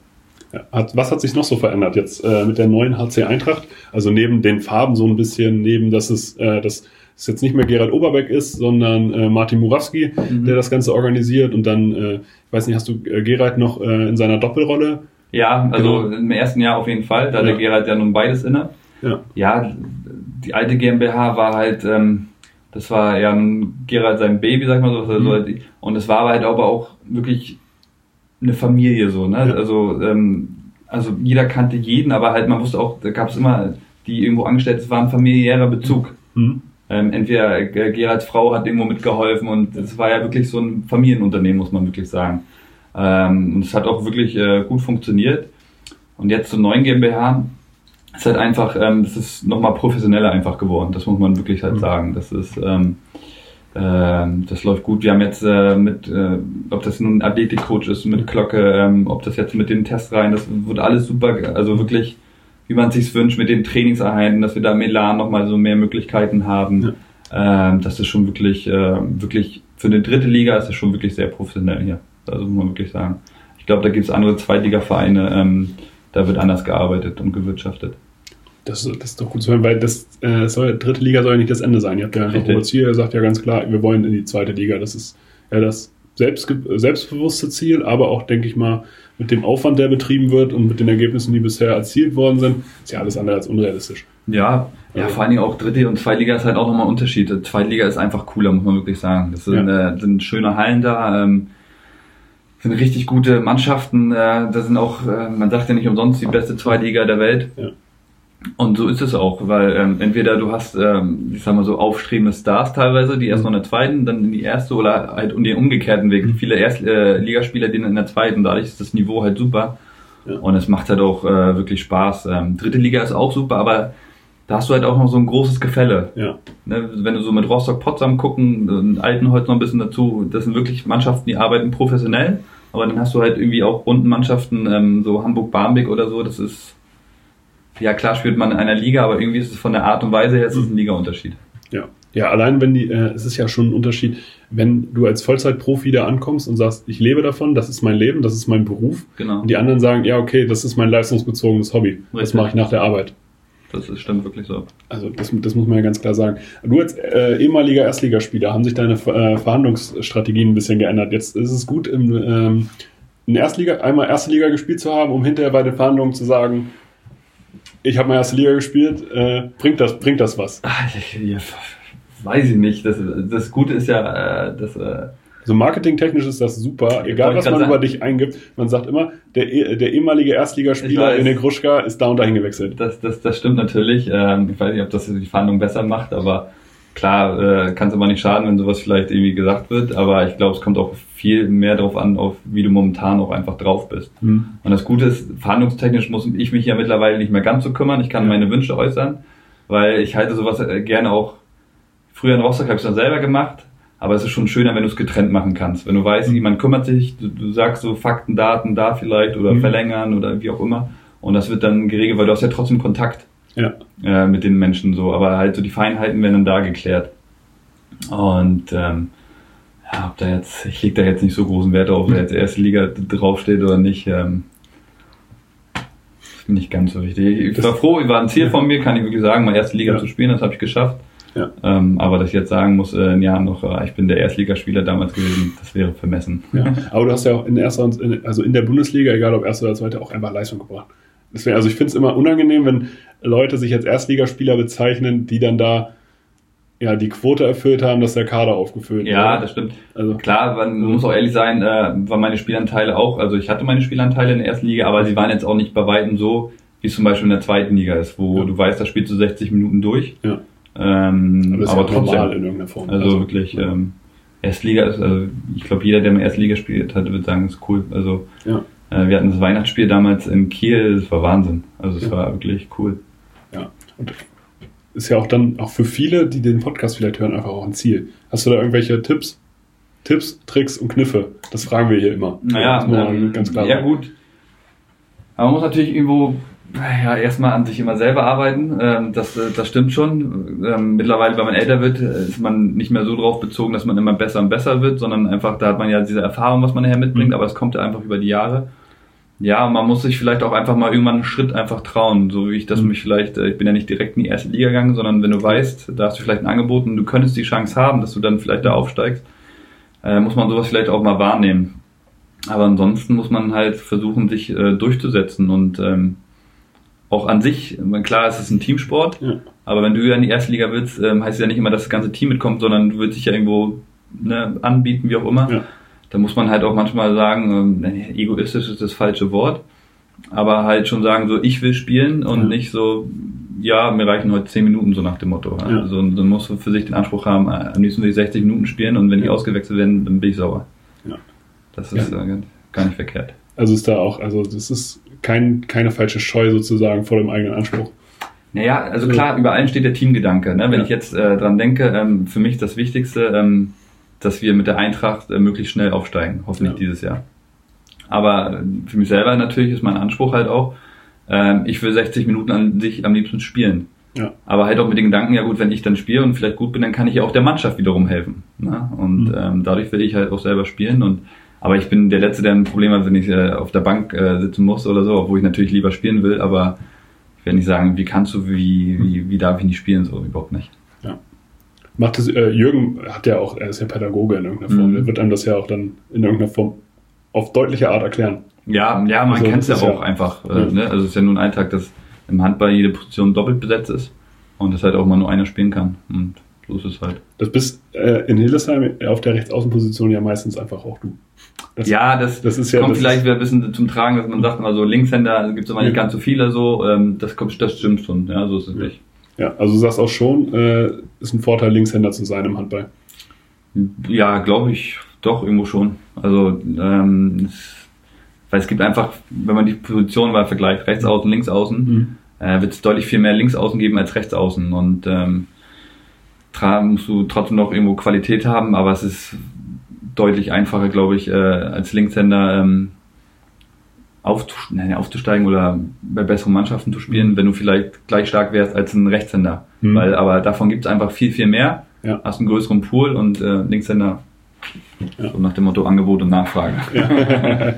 Hat, was hat sich noch so verändert jetzt äh, mit der neuen HC Eintracht? Also neben den Farben so ein bisschen, neben dass es äh, das es jetzt nicht mehr Gerald Oberbeck ist, sondern äh, Martin Murawski, mhm. der das Ganze organisiert und dann, äh, ich weiß nicht, hast du äh, Gerald noch äh, in seiner Doppelrolle? Ja, also genau. im ersten Jahr auf jeden Fall, da ja. der Gerald ja nun beides inne. Ja. ja, die alte GmbH war halt, ähm, Das war ja Gerald sein Baby, sag ich mal so. Mhm. Und es war halt aber auch wirklich eine Familie so, ne? Ja. Also, ähm, also jeder kannte jeden, aber halt man wusste auch, da gab es immer, die irgendwo angestellt, es war ein familiärer Bezug. Mhm. Ähm, entweder äh, Geralds Frau hat irgendwo mitgeholfen und es war ja wirklich so ein Familienunternehmen, muss man wirklich sagen. Ähm, und es hat auch wirklich äh, gut funktioniert. Und jetzt zum neuen GmbH ist halt einfach, ähm, das ist nochmal professioneller einfach geworden. Das muss man wirklich halt mhm. sagen. Das ist, ähm, äh, das läuft gut. Wir haben jetzt äh, mit, äh, ob das nun ein Athletikcoach ist, mit Glocke, ähm, ob das jetzt mit den Testreihen, das wird alles super, also wirklich, wie man sich's wünscht, mit den Trainingseinheiten, dass wir da Milan nochmal so mehr Möglichkeiten haben. Ja. Ähm, das ist schon wirklich, äh, wirklich, für eine dritte Liga ist es schon wirklich sehr professionell hier. Also muss man wirklich sagen. Ich glaube, da gibt es andere Zweitliga-Vereine, ähm, da wird anders gearbeitet und gewirtschaftet. Das, das ist doch gut zu hören, weil das äh, soll, dritte Liga soll ja nicht das Ende sein. Ihr habt ja einfach Ziel, ihr sagt ja ganz klar, wir wollen in die zweite Liga. Das ist ja das selbst, selbstbewusste Ziel, aber auch, denke ich mal, mit dem Aufwand, der betrieben wird und mit den Ergebnissen, die bisher erzielt worden sind, ist ja alles andere als unrealistisch. Ja, ja, also vor allen Dingen auch dritte und zweite Liga ist halt auch nochmal ein Unterschied. Zweite Liga ist einfach cooler, muss man wirklich sagen. Das sind, ja. äh, sind schöne Hallen da. Ähm, sind richtig gute Mannschaften. Äh, da sind auch, äh, man sagt ja nicht umsonst, die beste Zweitliga der Welt. Ja. Und so ist es auch, weil ähm, entweder du hast, ähm, ich sag mal so, aufstrebende Stars teilweise, die erst noch in der zweiten, dann in die erste oder halt um den umgekehrten Weg. Mhm. Viele Erstligaspieler, äh, die in der zweiten, dadurch ist das Niveau halt super. Ja. Und es macht halt auch äh, wirklich Spaß. Ähm, dritte Liga ist auch super, aber da hast du halt auch noch so ein großes Gefälle. Ja. Ne, wenn du so mit Rostock Potsdam gucken, Altenholz noch ein bisschen dazu, das sind wirklich Mannschaften, die arbeiten professionell, aber dann hast du halt irgendwie auch bunten Mannschaften, ähm, so Hamburg-Barmbek oder so, das ist, ja klar spielt man in einer Liga, aber irgendwie ist es von der Art und Weise her ist es ein Liga-Unterschied. Ja. Ja, allein wenn die, äh, es ist ja schon ein Unterschied, wenn du als Vollzeitprofi da ankommst und sagst, ich lebe davon, das ist mein Leben, das ist mein Beruf. Genau. Und die anderen sagen, ja, okay, das ist mein leistungsbezogenes Hobby. Richtig. Das mache ich nach der Arbeit. Das ist, stimmt wirklich so. Also das, das muss man ja ganz klar sagen. Du als äh, ehemaliger Erstligaspieler haben sich deine äh, Verhandlungsstrategien ein bisschen geändert. Jetzt ist es gut, im, ähm, in Erstliga, einmal erste Liga gespielt zu haben, um hinterher bei den Verhandlungen zu sagen, ich habe mal erste Liga gespielt, äh, bringt, das, bringt das was? Ach, ich, ich, weiß ich nicht. Das, das Gute ist ja, äh, dass... Äh, so marketingtechnisch ist das super, egal was man sagen. über dich eingibt. Man sagt immer, der, e, der ehemalige Erstligaspieler in der Gruschka ist da und dahin gewechselt. Das, das, das stimmt natürlich. Ähm, ich weiß nicht, ob das die Verhandlung besser macht, aber klar äh, kann es aber nicht schaden, wenn sowas vielleicht irgendwie gesagt wird. Aber ich glaube, es kommt auch viel mehr darauf an, auf wie du momentan auch einfach drauf bist. Mhm. Und das Gute ist, verhandlungstechnisch muss ich mich ja mittlerweile nicht mehr ganz so kümmern. Ich kann ja. meine Wünsche äußern, weil ich halte sowas äh, gerne auch. Früher in Rostock habe ich es dann selber gemacht aber es ist schon schöner, wenn du es getrennt machen kannst. Wenn du weißt, mhm. jemand kümmert sich, du, du, sagst so Fakten, Daten da vielleicht oder mhm. verlängern oder wie auch immer. Und das wird dann geregelt, weil du hast ja trotzdem Kontakt ja. Äh, mit den Menschen so. Aber halt so die Feinheiten werden dann da geklärt. Und ähm, ja, ob da jetzt, ich leg da jetzt nicht so großen Wert auf, ob da jetzt erste Liga draufsteht oder nicht. Ähm, nicht ganz so wichtig. Ich war froh, war ein Ziel von mir, kann ich wirklich sagen, mal erste Liga ja. zu spielen, das habe ich geschafft. Ja. Ähm, aber dass ich jetzt sagen muss, äh, ja noch, äh, ich bin der Erstligaspieler damals gewesen, das wäre vermessen. Ja. Aber du hast ja auch in erster in, also in der Bundesliga, egal ob erste oder zweite, auch einfach Leistung gebracht. Deswegen, also ich finde es immer unangenehm, wenn Leute sich als Erstligaspieler bezeichnen, die dann da ja, die Quote erfüllt haben, dass der Kader aufgefüllt Ja, wird. das stimmt. Also, Klar, man muss auch ehrlich sein, äh, waren meine Spielanteile auch, also ich hatte meine Spielanteile in der ersten Liga, aber sie waren jetzt auch nicht bei Weitem so, wie es zum Beispiel in der zweiten Liga ist, wo ja. du weißt, da spielst du 60 Minuten durch. Ja. Ähm, aber, aber trotzdem, in irgendeiner Form. Also, also wirklich, ja. ähm, Erstliga ist, also ich glaube, jeder, der mal Erstliga spielt hat, wird sagen, ist cool. Also ja. Äh, wir hatten das Weihnachtsspiel damals in Kiel, das war Wahnsinn. Also es ja. war wirklich cool. Ja. Und ist ja auch dann auch für viele, die den Podcast vielleicht hören, einfach auch ein Ziel. Hast du da irgendwelche Tipps? Tipps, Tricks und Kniffe? Das fragen wir hier immer. Naja, ähm, ganz klar. Ja, gut. Aber man muss natürlich irgendwo ja, erstmal an sich immer selber arbeiten. Ähm, das, äh, das stimmt schon. Ähm, mittlerweile, wenn man älter wird, äh, ist man nicht mehr so drauf bezogen, dass man immer besser und besser wird, sondern einfach, da hat man ja diese Erfahrung, was man nachher mitbringt, mhm. aber es kommt ja einfach über die Jahre. Ja, man muss sich vielleicht auch einfach mal irgendwann einen Schritt einfach trauen, so wie ich das mhm. mich vielleicht, äh, ich bin ja nicht direkt in die erste Liga gegangen, sondern wenn du weißt, da hast du vielleicht ein Angebot und du könntest die Chance haben, dass du dann vielleicht da aufsteigst, äh, muss man sowas vielleicht auch mal wahrnehmen. Aber ansonsten muss man halt versuchen, sich äh, durchzusetzen und ähm, auch an sich, klar, es ist ein Teamsport, Ja. aber wenn du ja in die erste Liga willst, ähm, heißt es ja nicht immer, dass das ganze Team mitkommt, sondern du willst dich ja irgendwo ne, anbieten, wie auch immer. Ja. Da muss man halt auch manchmal sagen, ähm, egoistisch ist das falsche Wort, aber halt schon sagen, so ich will spielen und Ja. nicht so, ja, mir reichen heute 10 Minuten, so nach dem Motto. Ja. Also dann musst du für sich den Anspruch haben, äh, am liebsten will ich 60 Minuten spielen und wenn Ja. ausgewechselt werden, dann bin ich sauer. Ja. Das ist Ja. äh, gar nicht verkehrt. Also ist da auch, also das ist kein, keine falsche Scheu sozusagen vor dem eigenen Anspruch. Naja, also klar, über allem steht der Teamgedanke. Ne? Wenn Ja. ich jetzt äh, dran denke, ähm, für mich das Wichtigste, ähm, dass wir mit der Eintracht äh, möglichst schnell aufsteigen, hoffentlich Ja. dieses Jahr. Aber äh, für mich selber natürlich ist mein Anspruch halt auch, ähm, ich will 60 Minuten an sich am liebsten spielen. Ja. Aber halt auch mit den Gedanken, ja gut, wenn ich dann spiele und vielleicht gut bin, dann kann ich ja auch der Mannschaft wiederum helfen. Ne? Und Mhm. ähm, dadurch will ich halt auch selber spielen. Und aber ich bin der Letzte, der ein Problem hat, wenn ich äh, auf der Bank äh, sitzen muss oder so, obwohl ich natürlich lieber spielen will, aber ich werde nicht sagen, wie kannst du, wie, wie, wie darf ich nicht spielen, so überhaupt nicht. Macht es, äh, Jürgen hat ja auch, er ist ja Pädagoge in irgendeiner Form, Mhm. der wird einem das ja auch dann in irgendeiner Form auf deutliche Art erklären. Ja, ja, man Also, kennt es ja auch einfach. Äh, Ja. ne? Also es ist ja nun ein Tag, dass im Handball jede Position doppelt besetzt ist und dass halt auch mal nur einer spielen kann. Und so ist es halt. Das bist äh, in Hildesheim auf der Rechtsaußenposition ja meistens einfach auch du. Das, ja, das, das ist ja- kommt das vielleicht wieder ein bisschen zum Tragen, dass man sagt immer so Linkshänder gibt es immer nicht Ja. ganz so viele so. Ähm, das kommt, das stimmt schon. Ja, so ist es Ja. nicht. Ja, also du sagst auch schon, äh, ist ein Vorteil, Linkshänder zu sein im Handball. Ja, glaube ich doch irgendwo schon. Also ähm, es, weil es gibt einfach, wenn man die Position mal vergleicht, rechts außen, links außen, Mhm. äh, wird es deutlich viel mehr links außen geben als rechts außen. Und ähm, musst du trotzdem noch irgendwo Qualität haben, aber es ist deutlich einfacher, glaube ich, äh, als Linkshänder ähm, aufzus- nein, aufzusteigen oder bei besseren Mannschaften zu spielen, wenn du vielleicht gleich stark wärst als ein Rechtshänder. Mhm. Weil, aber davon gibt es einfach viel, viel mehr. Ja. Hast einen größeren Pool und äh, Linkshänder Ja. so nach dem Motto Angebot und Nachfrage. Ja.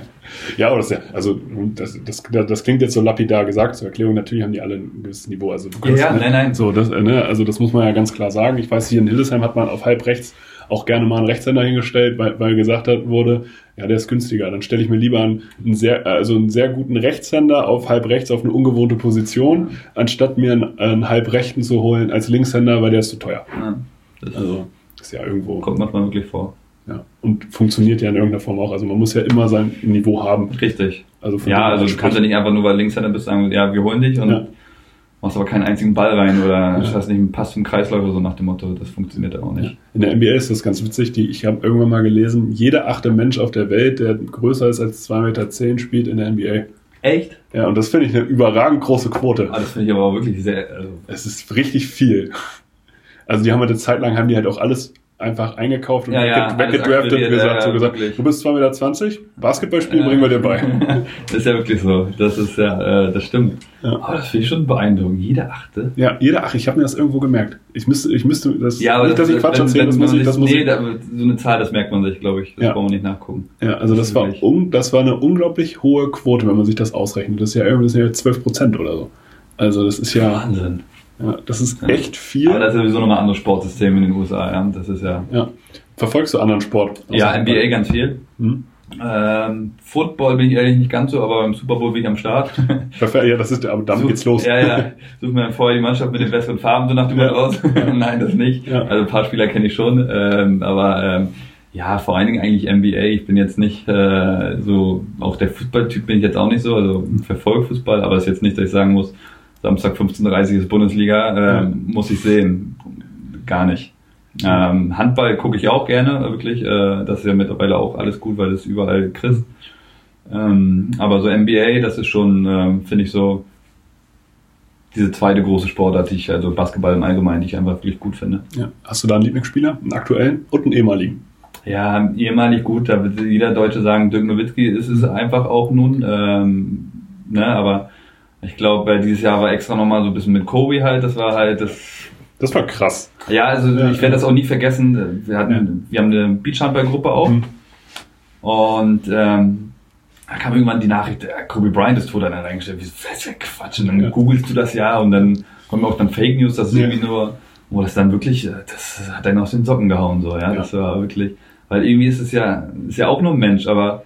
ja, aber das, ja, also das, das, das klingt jetzt so lapidar gesagt zur Erklärung. Natürlich haben die alle ein gewisses Niveau. Also du Ja, nein, nein. So, das, ne, also das muss man ja ganz klar sagen. Ich weiß, hier in Hildesheim hat man auf halb rechts auch gerne mal einen Rechtshänder hingestellt, weil, weil gesagt hat, wurde, ja, der ist günstiger. Dann stelle ich mir lieber einen, einen sehr, also einen sehr guten Rechtshänder auf halb rechts auf eine ungewohnte Position, anstatt mir einen, einen halb rechten zu holen als Linkshänder, weil der ist zu teuer. Ja, das Also ist ja irgendwo. kommt manchmal wirklich vor. Ja. Und funktioniert ja in irgendeiner Form auch. Also man muss ja immer sein Niveau haben. Richtig. Also Ja, also du kannst ja nicht einfach nur, weil Linkshänder bist, sagen, ja, wir holen dich und Ja. Machst aber keinen einzigen Ball rein oder Ja. hast nicht einen Pass zum Kreisläufer, so nach dem Motto. Das funktioniert auch nicht. In der NBA ist das ganz witzig. Die, ich habe irgendwann mal gelesen, jeder achte Mensch auf der Welt, der größer ist als 2,10 Meter, spielt in der NBA. Echt? Ja, und das finde ich eine überragend große Quote. Ah, das finde ich aber auch wirklich sehr. Also, Es ist richtig viel. Also die haben halt eine Zeit lang, haben die halt auch alles einfach eingekauft und Ja, ja, weggedraftet und gesagt, so gesagt wirklich. du bist 2,20 Meter, Basketball spielen Ja. bringen wir dir bei. das ist ja wirklich so. Das ist ja, äh, das stimmt. Aber das finde ich schon beeindruckend. Jeder achte. Ja, jeder, ach, ich habe mir das irgendwo gemerkt. Ich müsste, ich müsste, das, Ja, aber nicht, dass ich Quatsch erzähle, das muss ich, das muss nee, ich. da, so eine Zahl, das merkt man sich, glaube ich. Das Ja. brauchen wir nicht nachgucken. Ja, also das Das war, un, das war eine unglaublich hohe Quote, wenn man sich das ausrechnet. Das ist ja irgendwie das sind ja 12 Prozent oder so. Also das ist ja, Wahnsinn. Ja das ist echt viel. Aber das ist sowieso nochmal ein anderes Sportsystem in den USA. Ja. Das ist ja. ja. Verfolgst du anderen Sport? Ja, NBA ganz viel. Hm? Ähm, Football bin ich ehrlich nicht ganz so, aber beim Super Bowl bin ich am Start. Ja, das ist, aber dann Such- geht's los. Ja, ja. Such mir dann vorher die Mannschaft mit den besseren Farben so nach dem Ja. Aus. Nein, das nicht. Ja. Also ein paar Spieler kenne ich schon. Ähm, aber ähm, ja, vor allen Dingen eigentlich NBA. Ich bin jetzt nicht äh, so, auch der Fußballtyp bin ich jetzt auch nicht so. Also verfolge Fußball, aber es ist jetzt nicht, dass ich sagen muss, Samstag 15.30 Uhr ist Bundesliga, ähm, Ja. muss ich sehen. Gar nicht. Ähm, Handball gucke ich auch gerne, wirklich. Äh, das ist ja mittlerweile auch alles gut, weil du es überall kriegst. Ähm, aber so NBA, das ist schon, ähm, finde ich so, diese zweite große Sportart, die ich, also Basketball im Allgemeinen, die ich einfach wirklich gut finde. Ja. Hast du da einen Lieblingsspieler? Einen aktuellen und einen ehemaligen? Ja, ehemalig gut, da wird jeder Deutsche sagen, Dirk Nowitzki ist es einfach auch nun, ähm, ne, aber ich glaube, dieses Jahr war extra nochmal so ein bisschen mit Kobe halt, das war halt das, Das war krass. ja, also Ja, ich werde das auch nie vergessen, wir hatten, Ja. wir haben eine Beachhandball-Gruppe auch Mhm. und, ähm, da kam irgendwann die Nachricht, äh, Kobe Bryant ist tot, dann reingestellt, wie, das ist ja Quatsch, und dann Ja. googelst du das ja und dann kommen auch dann Fake News, das ist Ja. irgendwie nur, wo das dann wirklich, äh, das hat einen aus den Socken gehauen, so, ja, Ja. das war wirklich, weil irgendwie ist es ja, ist ja auch nur ein Mensch, aber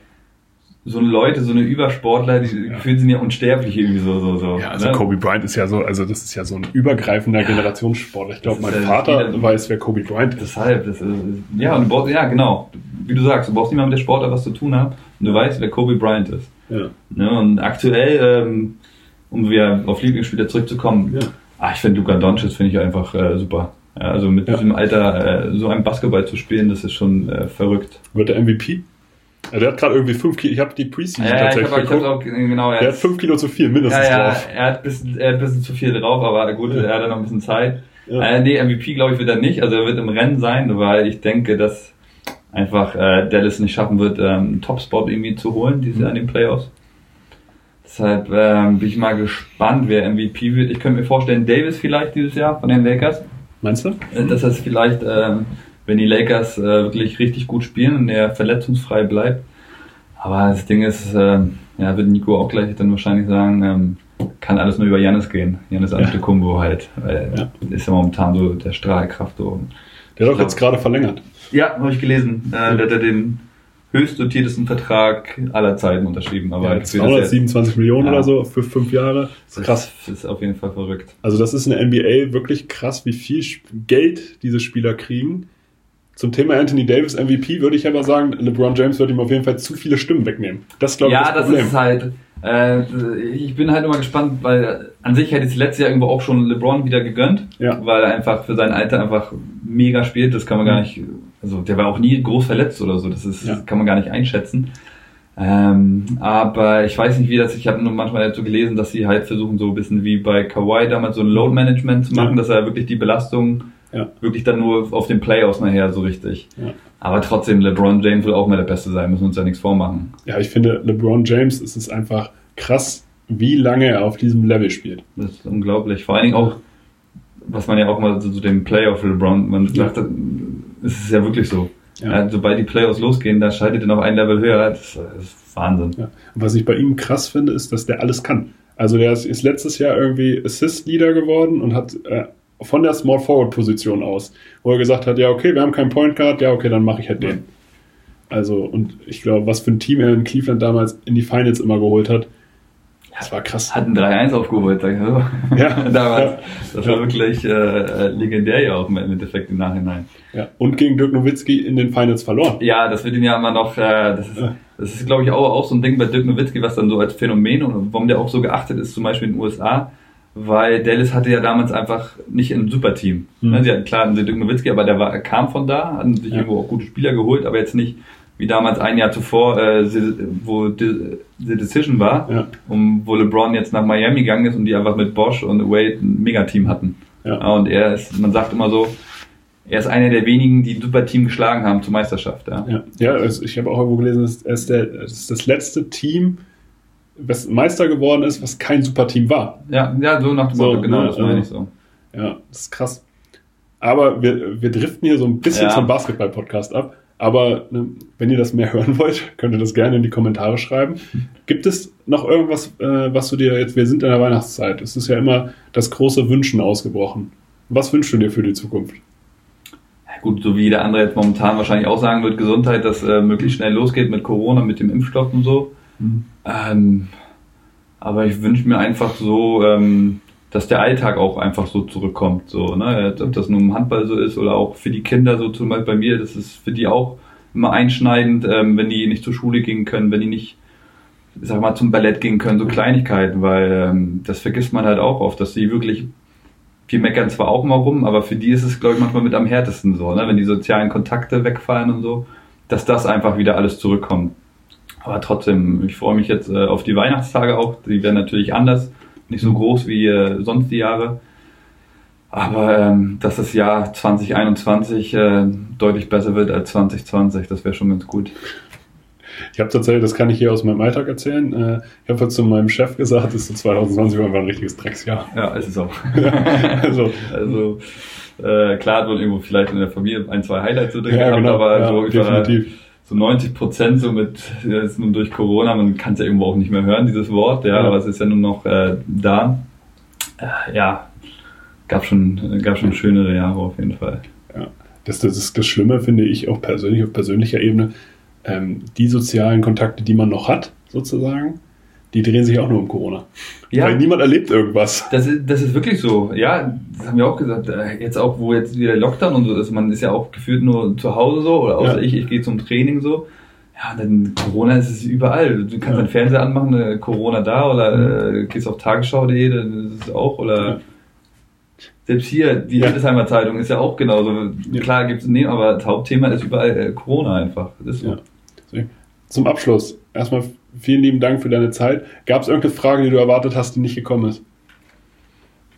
so Leute, so eine Übersportler, die ja. gefühlt sind ja unsterblich irgendwie so, so, so. Ja, also ne? Kobe Bryant ist ja so, also das ist ja so ein übergreifender ja. Generationssportler. Ich glaube, mein ja Vater jeder, weiß, wer Kobe Bryant ist. Deshalb, das ist, ja, und du brauchst, ja, genau. Wie du sagst, du brauchst nicht mal mit der Sportler was zu tun haben und du weißt, wer Kobe Bryant ist. Ja. Ne? Und aktuell, ähm, um wieder auf Lieblingsspieler zurückzukommen, ja. ah, ich finde Luka Doncic finde ich einfach äh, super. Ja, also mit diesem Alter äh, so ein Basketball zu spielen, das ist schon äh, verrückt. Wird der MVP? Ja, der hat gerade irgendwie 5 Kilo, ich habe die Preseason ja, tatsächlich ich hab, geguckt. Ich auch, genau, der hat 5 Kilo zu viel mindestens ja, ja, drauf. Er hat, bisschen, er hat ein bisschen zu viel drauf, aber gut, er hat noch ein bisschen Zeit. Ja. Äh, nee, MVP glaube ich wird er nicht, also er wird im Rennen sein, weil ich denke, dass einfach äh, Dallas nicht schaffen wird, ähm, einen Top-Spot irgendwie zu holen, dieses mhm. Jahr in den Playoffs. Deshalb ähm, bin ich mal gespannt, wer MVP wird. Ich könnte mir vorstellen, Davis vielleicht dieses Jahr von den Lakers. Meinst du? Äh, dass das vielleicht, ähm, wenn die Lakers äh, wirklich richtig gut spielen und er verletzungsfrei bleibt. Aber das Ding ist, äh, ja, wird Nico auch gleich dann wahrscheinlich sagen, ähm, kann alles nur über Janis gehen. Janis Antetokounmpo ja. halt. Weil ja. ist ja momentan so der Strahlkraft. So. Der hat doch jetzt gerade verlängert. Ja, habe ich gelesen. Äh, der hat den höchst dotiertesten Vertrag aller Zeiten unterschrieben. Aber ja, 227 Millionen ja. oder so für fünf Jahre. Das ist krass. Das ist auf jeden Fall verrückt. Also das ist in der NBA wirklich krass, wie viel Geld diese Spieler kriegen. Zum Thema Anthony Davis MVP würde ich aber sagen, LeBron James würde ihm auf jeden Fall zu viele Stimmen wegnehmen. Das glaube ich Ja, das, das ist halt. Äh, ich bin halt immer gespannt, weil an sich hätte ich letztes Jahr irgendwo auch schon LeBron wieder gegönnt, ja. weil er einfach für sein Alter einfach mega spielt. Das kann man gar nicht also der war auch nie groß verletzt oder so, das ist, ja. kann man gar nicht einschätzen. Ähm, aber ich weiß nicht, wie das, ich habe nur manchmal dazu gelesen, dass sie halt versuchen, so ein bisschen wie bei Kawhi damals so ein Load Management zu machen, ja. dass er wirklich die Belastung ja. wirklich dann nur auf den Playoffs nachher so richtig. Ja. Aber trotzdem, LeBron James will auch mal der Beste sein, müssen wir uns ja nichts vormachen. Ja, ich finde, LeBron James ist es einfach krass, wie lange er auf diesem Level spielt. Das ist unglaublich. Vor allen Dingen auch, was man ja auch mal zu so, dem Playoff LeBron, man sagt, es ist ja wirklich so. Ja. Ja, sobald die Playoffs losgehen, da schaltet er noch ein Level höher. Das, ist Wahnsinn. Ja. Und was ich bei ihm krass finde, ist, dass der alles kann. Also der ist, ist letztes Jahr irgendwie Assist-Leader geworden und hat äh, von der Small Forward-Position aus, wo er gesagt hat, ja, okay, wir haben keinen Point Guard, ja, okay, dann mache ich halt den. Also, und ich glaube, was für ein Team er in Cleveland damals in die Finals immer geholt hat, das war krass. Hat ein 3-1 aufgeholt, sag ich so. Ja. Damals. Das war wirklich äh, legendär ja auch im Endeffekt im Nachhinein. Ja. Und gegen Dirk Nowitzki in den Finals verloren. Ja, das wird ihn ja immer noch, äh, das ist, ja. das ist glaube ich auch, auch so ein Ding bei Dirk Nowitzki, was dann so als Phänomen und warum der auch so geachtet ist, zum Beispiel in den USA, weil Dallas hatte ja damals einfach nicht ein super Team. Mhm. Ne, sie hatten klar einen Dirk Nowitzki, aber der war, kam von da, hatten sich ja. irgendwo auch gute Spieler geholt, aber jetzt nicht wie damals ein Jahr zuvor, äh, wo The, Decision war, ja. um, wo LeBron jetzt nach Miami gegangen ist und die einfach mit Bosch und Wade ein Megateam hatten. Ja. Und er ist, man sagt immer so, er ist einer der wenigen, die ein super Team geschlagen haben zur Meisterschaft. Ja, ja, ja also ich habe auch irgendwo gelesen, er ist, der, er ist das letzte Team, was Meister geworden ist, was kein super Team war. Ja, ja so nach dem so, Motto, genau, ne, das meine ich so. Ja, das ist krass. Aber wir, wir driften hier so ein bisschen ja. zum Basketball-Podcast ab. Aber ne, wenn ihr das mehr hören wollt, könnt ihr das gerne in die Kommentare schreiben. Gibt es noch irgendwas, äh, was du dir jetzt, wir sind in der Weihnachtszeit, es ist ja immer das große Wünschen ausgebrochen. Was wünschst du dir für die Zukunft? Ja, gut, so wie der andere jetzt momentan wahrscheinlich auch sagen wird, Gesundheit, dass äh, möglichst schnell losgeht mit Corona, mit dem Impfstoff und so. Mhm. Ähm, aber ich wünsche mir einfach so, ähm, dass der Alltag auch einfach so zurückkommt. So, ne? Ob das nur im Handball so ist oder auch für die Kinder so zum Beispiel bei mir, das ist für die auch immer einschneidend, ähm, wenn die nicht zur Schule gehen können, wenn die nicht, ich sag mal, zum Ballett gehen können, so Kleinigkeiten, weil ähm, das vergisst man halt auch oft, dass sie wirklich, die meckern zwar auch mal rum, aber für die ist es, glaube ich, manchmal mit am härtesten so, ne? wenn die sozialen Kontakte wegfallen und so, dass das einfach wieder alles zurückkommt. Aber trotzdem, ich freue mich jetzt äh, auf die Weihnachtstage auch, die werden natürlich anders nicht so groß wie äh, sonst die Jahre. Aber ähm, dass das Jahr 2021 äh, deutlich besser wird als 2020, das wäre schon ganz gut. Ich habe tatsächlich, das kann ich hier aus meinem Alltag erzählen. Äh, ich habe zu meinem Chef gesagt, dass 2020 war ein richtiges Drecksjahr. Ja, ist es auch. also, also äh, klar hat man irgendwo vielleicht in der Familie ein, zwei Highlights so drin ja, gehabt, genau, aber ja, so definitiv. So 90 Prozent so mit, jetzt nun durch Corona, man kann es ja irgendwo auch nicht mehr hören, dieses Wort, ja, ja. aber es ist ja nur noch äh, da. Äh, ja, gab schon, gab schon schönere Jahre auf jeden Fall. Ja, das, das ist das Schlimme, finde ich, auch persönlich, auf persönlicher Ebene. ähm, die sozialen Kontakte, die man noch hat, sozusagen, die drehen sich auch nur um Corona. Ja. Weil niemand erlebt irgendwas. Das ist, das ist wirklich so. Ja, das haben wir auch gesagt. Äh, Jetzt auch, wo jetzt wieder Lockdown und so ist, man ist ja auch gefühlt nur zu Hause so, oder außer Ja. ich, ich gehe zum Training so. Ja, dann Corona ist es überall. Du kannst Ja. deinen Fernseher anmachen, äh, Corona da, oder äh, gehst auf tagesschau.de, dann ist es auch, oder Ja. selbst hier, die Ja. Hildesheimer Zeitung ist ja auch genauso. Klar gibt's nee, aber das Hauptthema ist überall äh, Corona einfach. Das ist so. Zum Abschluss, erstmal vielen lieben Dank für deine Zeit. Gab es irgendeine Frage, die du erwartet hast, die nicht gekommen ist?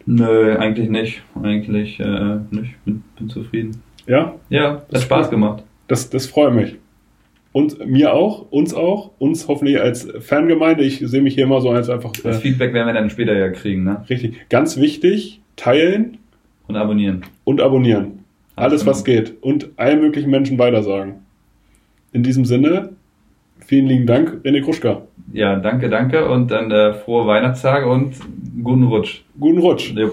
Nö, eigentlich nicht. Eigentlich äh, nicht. Bin, bin zufrieden. Ja? Ja, Das hat Spaß gemacht. Das, das freut mich. Und mir auch, uns auch, uns hoffentlich als Fangemeinde. Ich sehe mich hier immer so als einfach Das äh, Feedback werden wir dann später ja kriegen, ne? richtig. Ganz wichtig, teilen Und abonnieren. und abonnieren. Alles, was geht. Und allen möglichen Menschen weitersagen. In diesem Sinne, vielen lieben Dank, René Kruschka. Ja, danke, danke und dann äh, frohe Weihnachtstage und guten Rutsch. Guten Rutsch. Jo.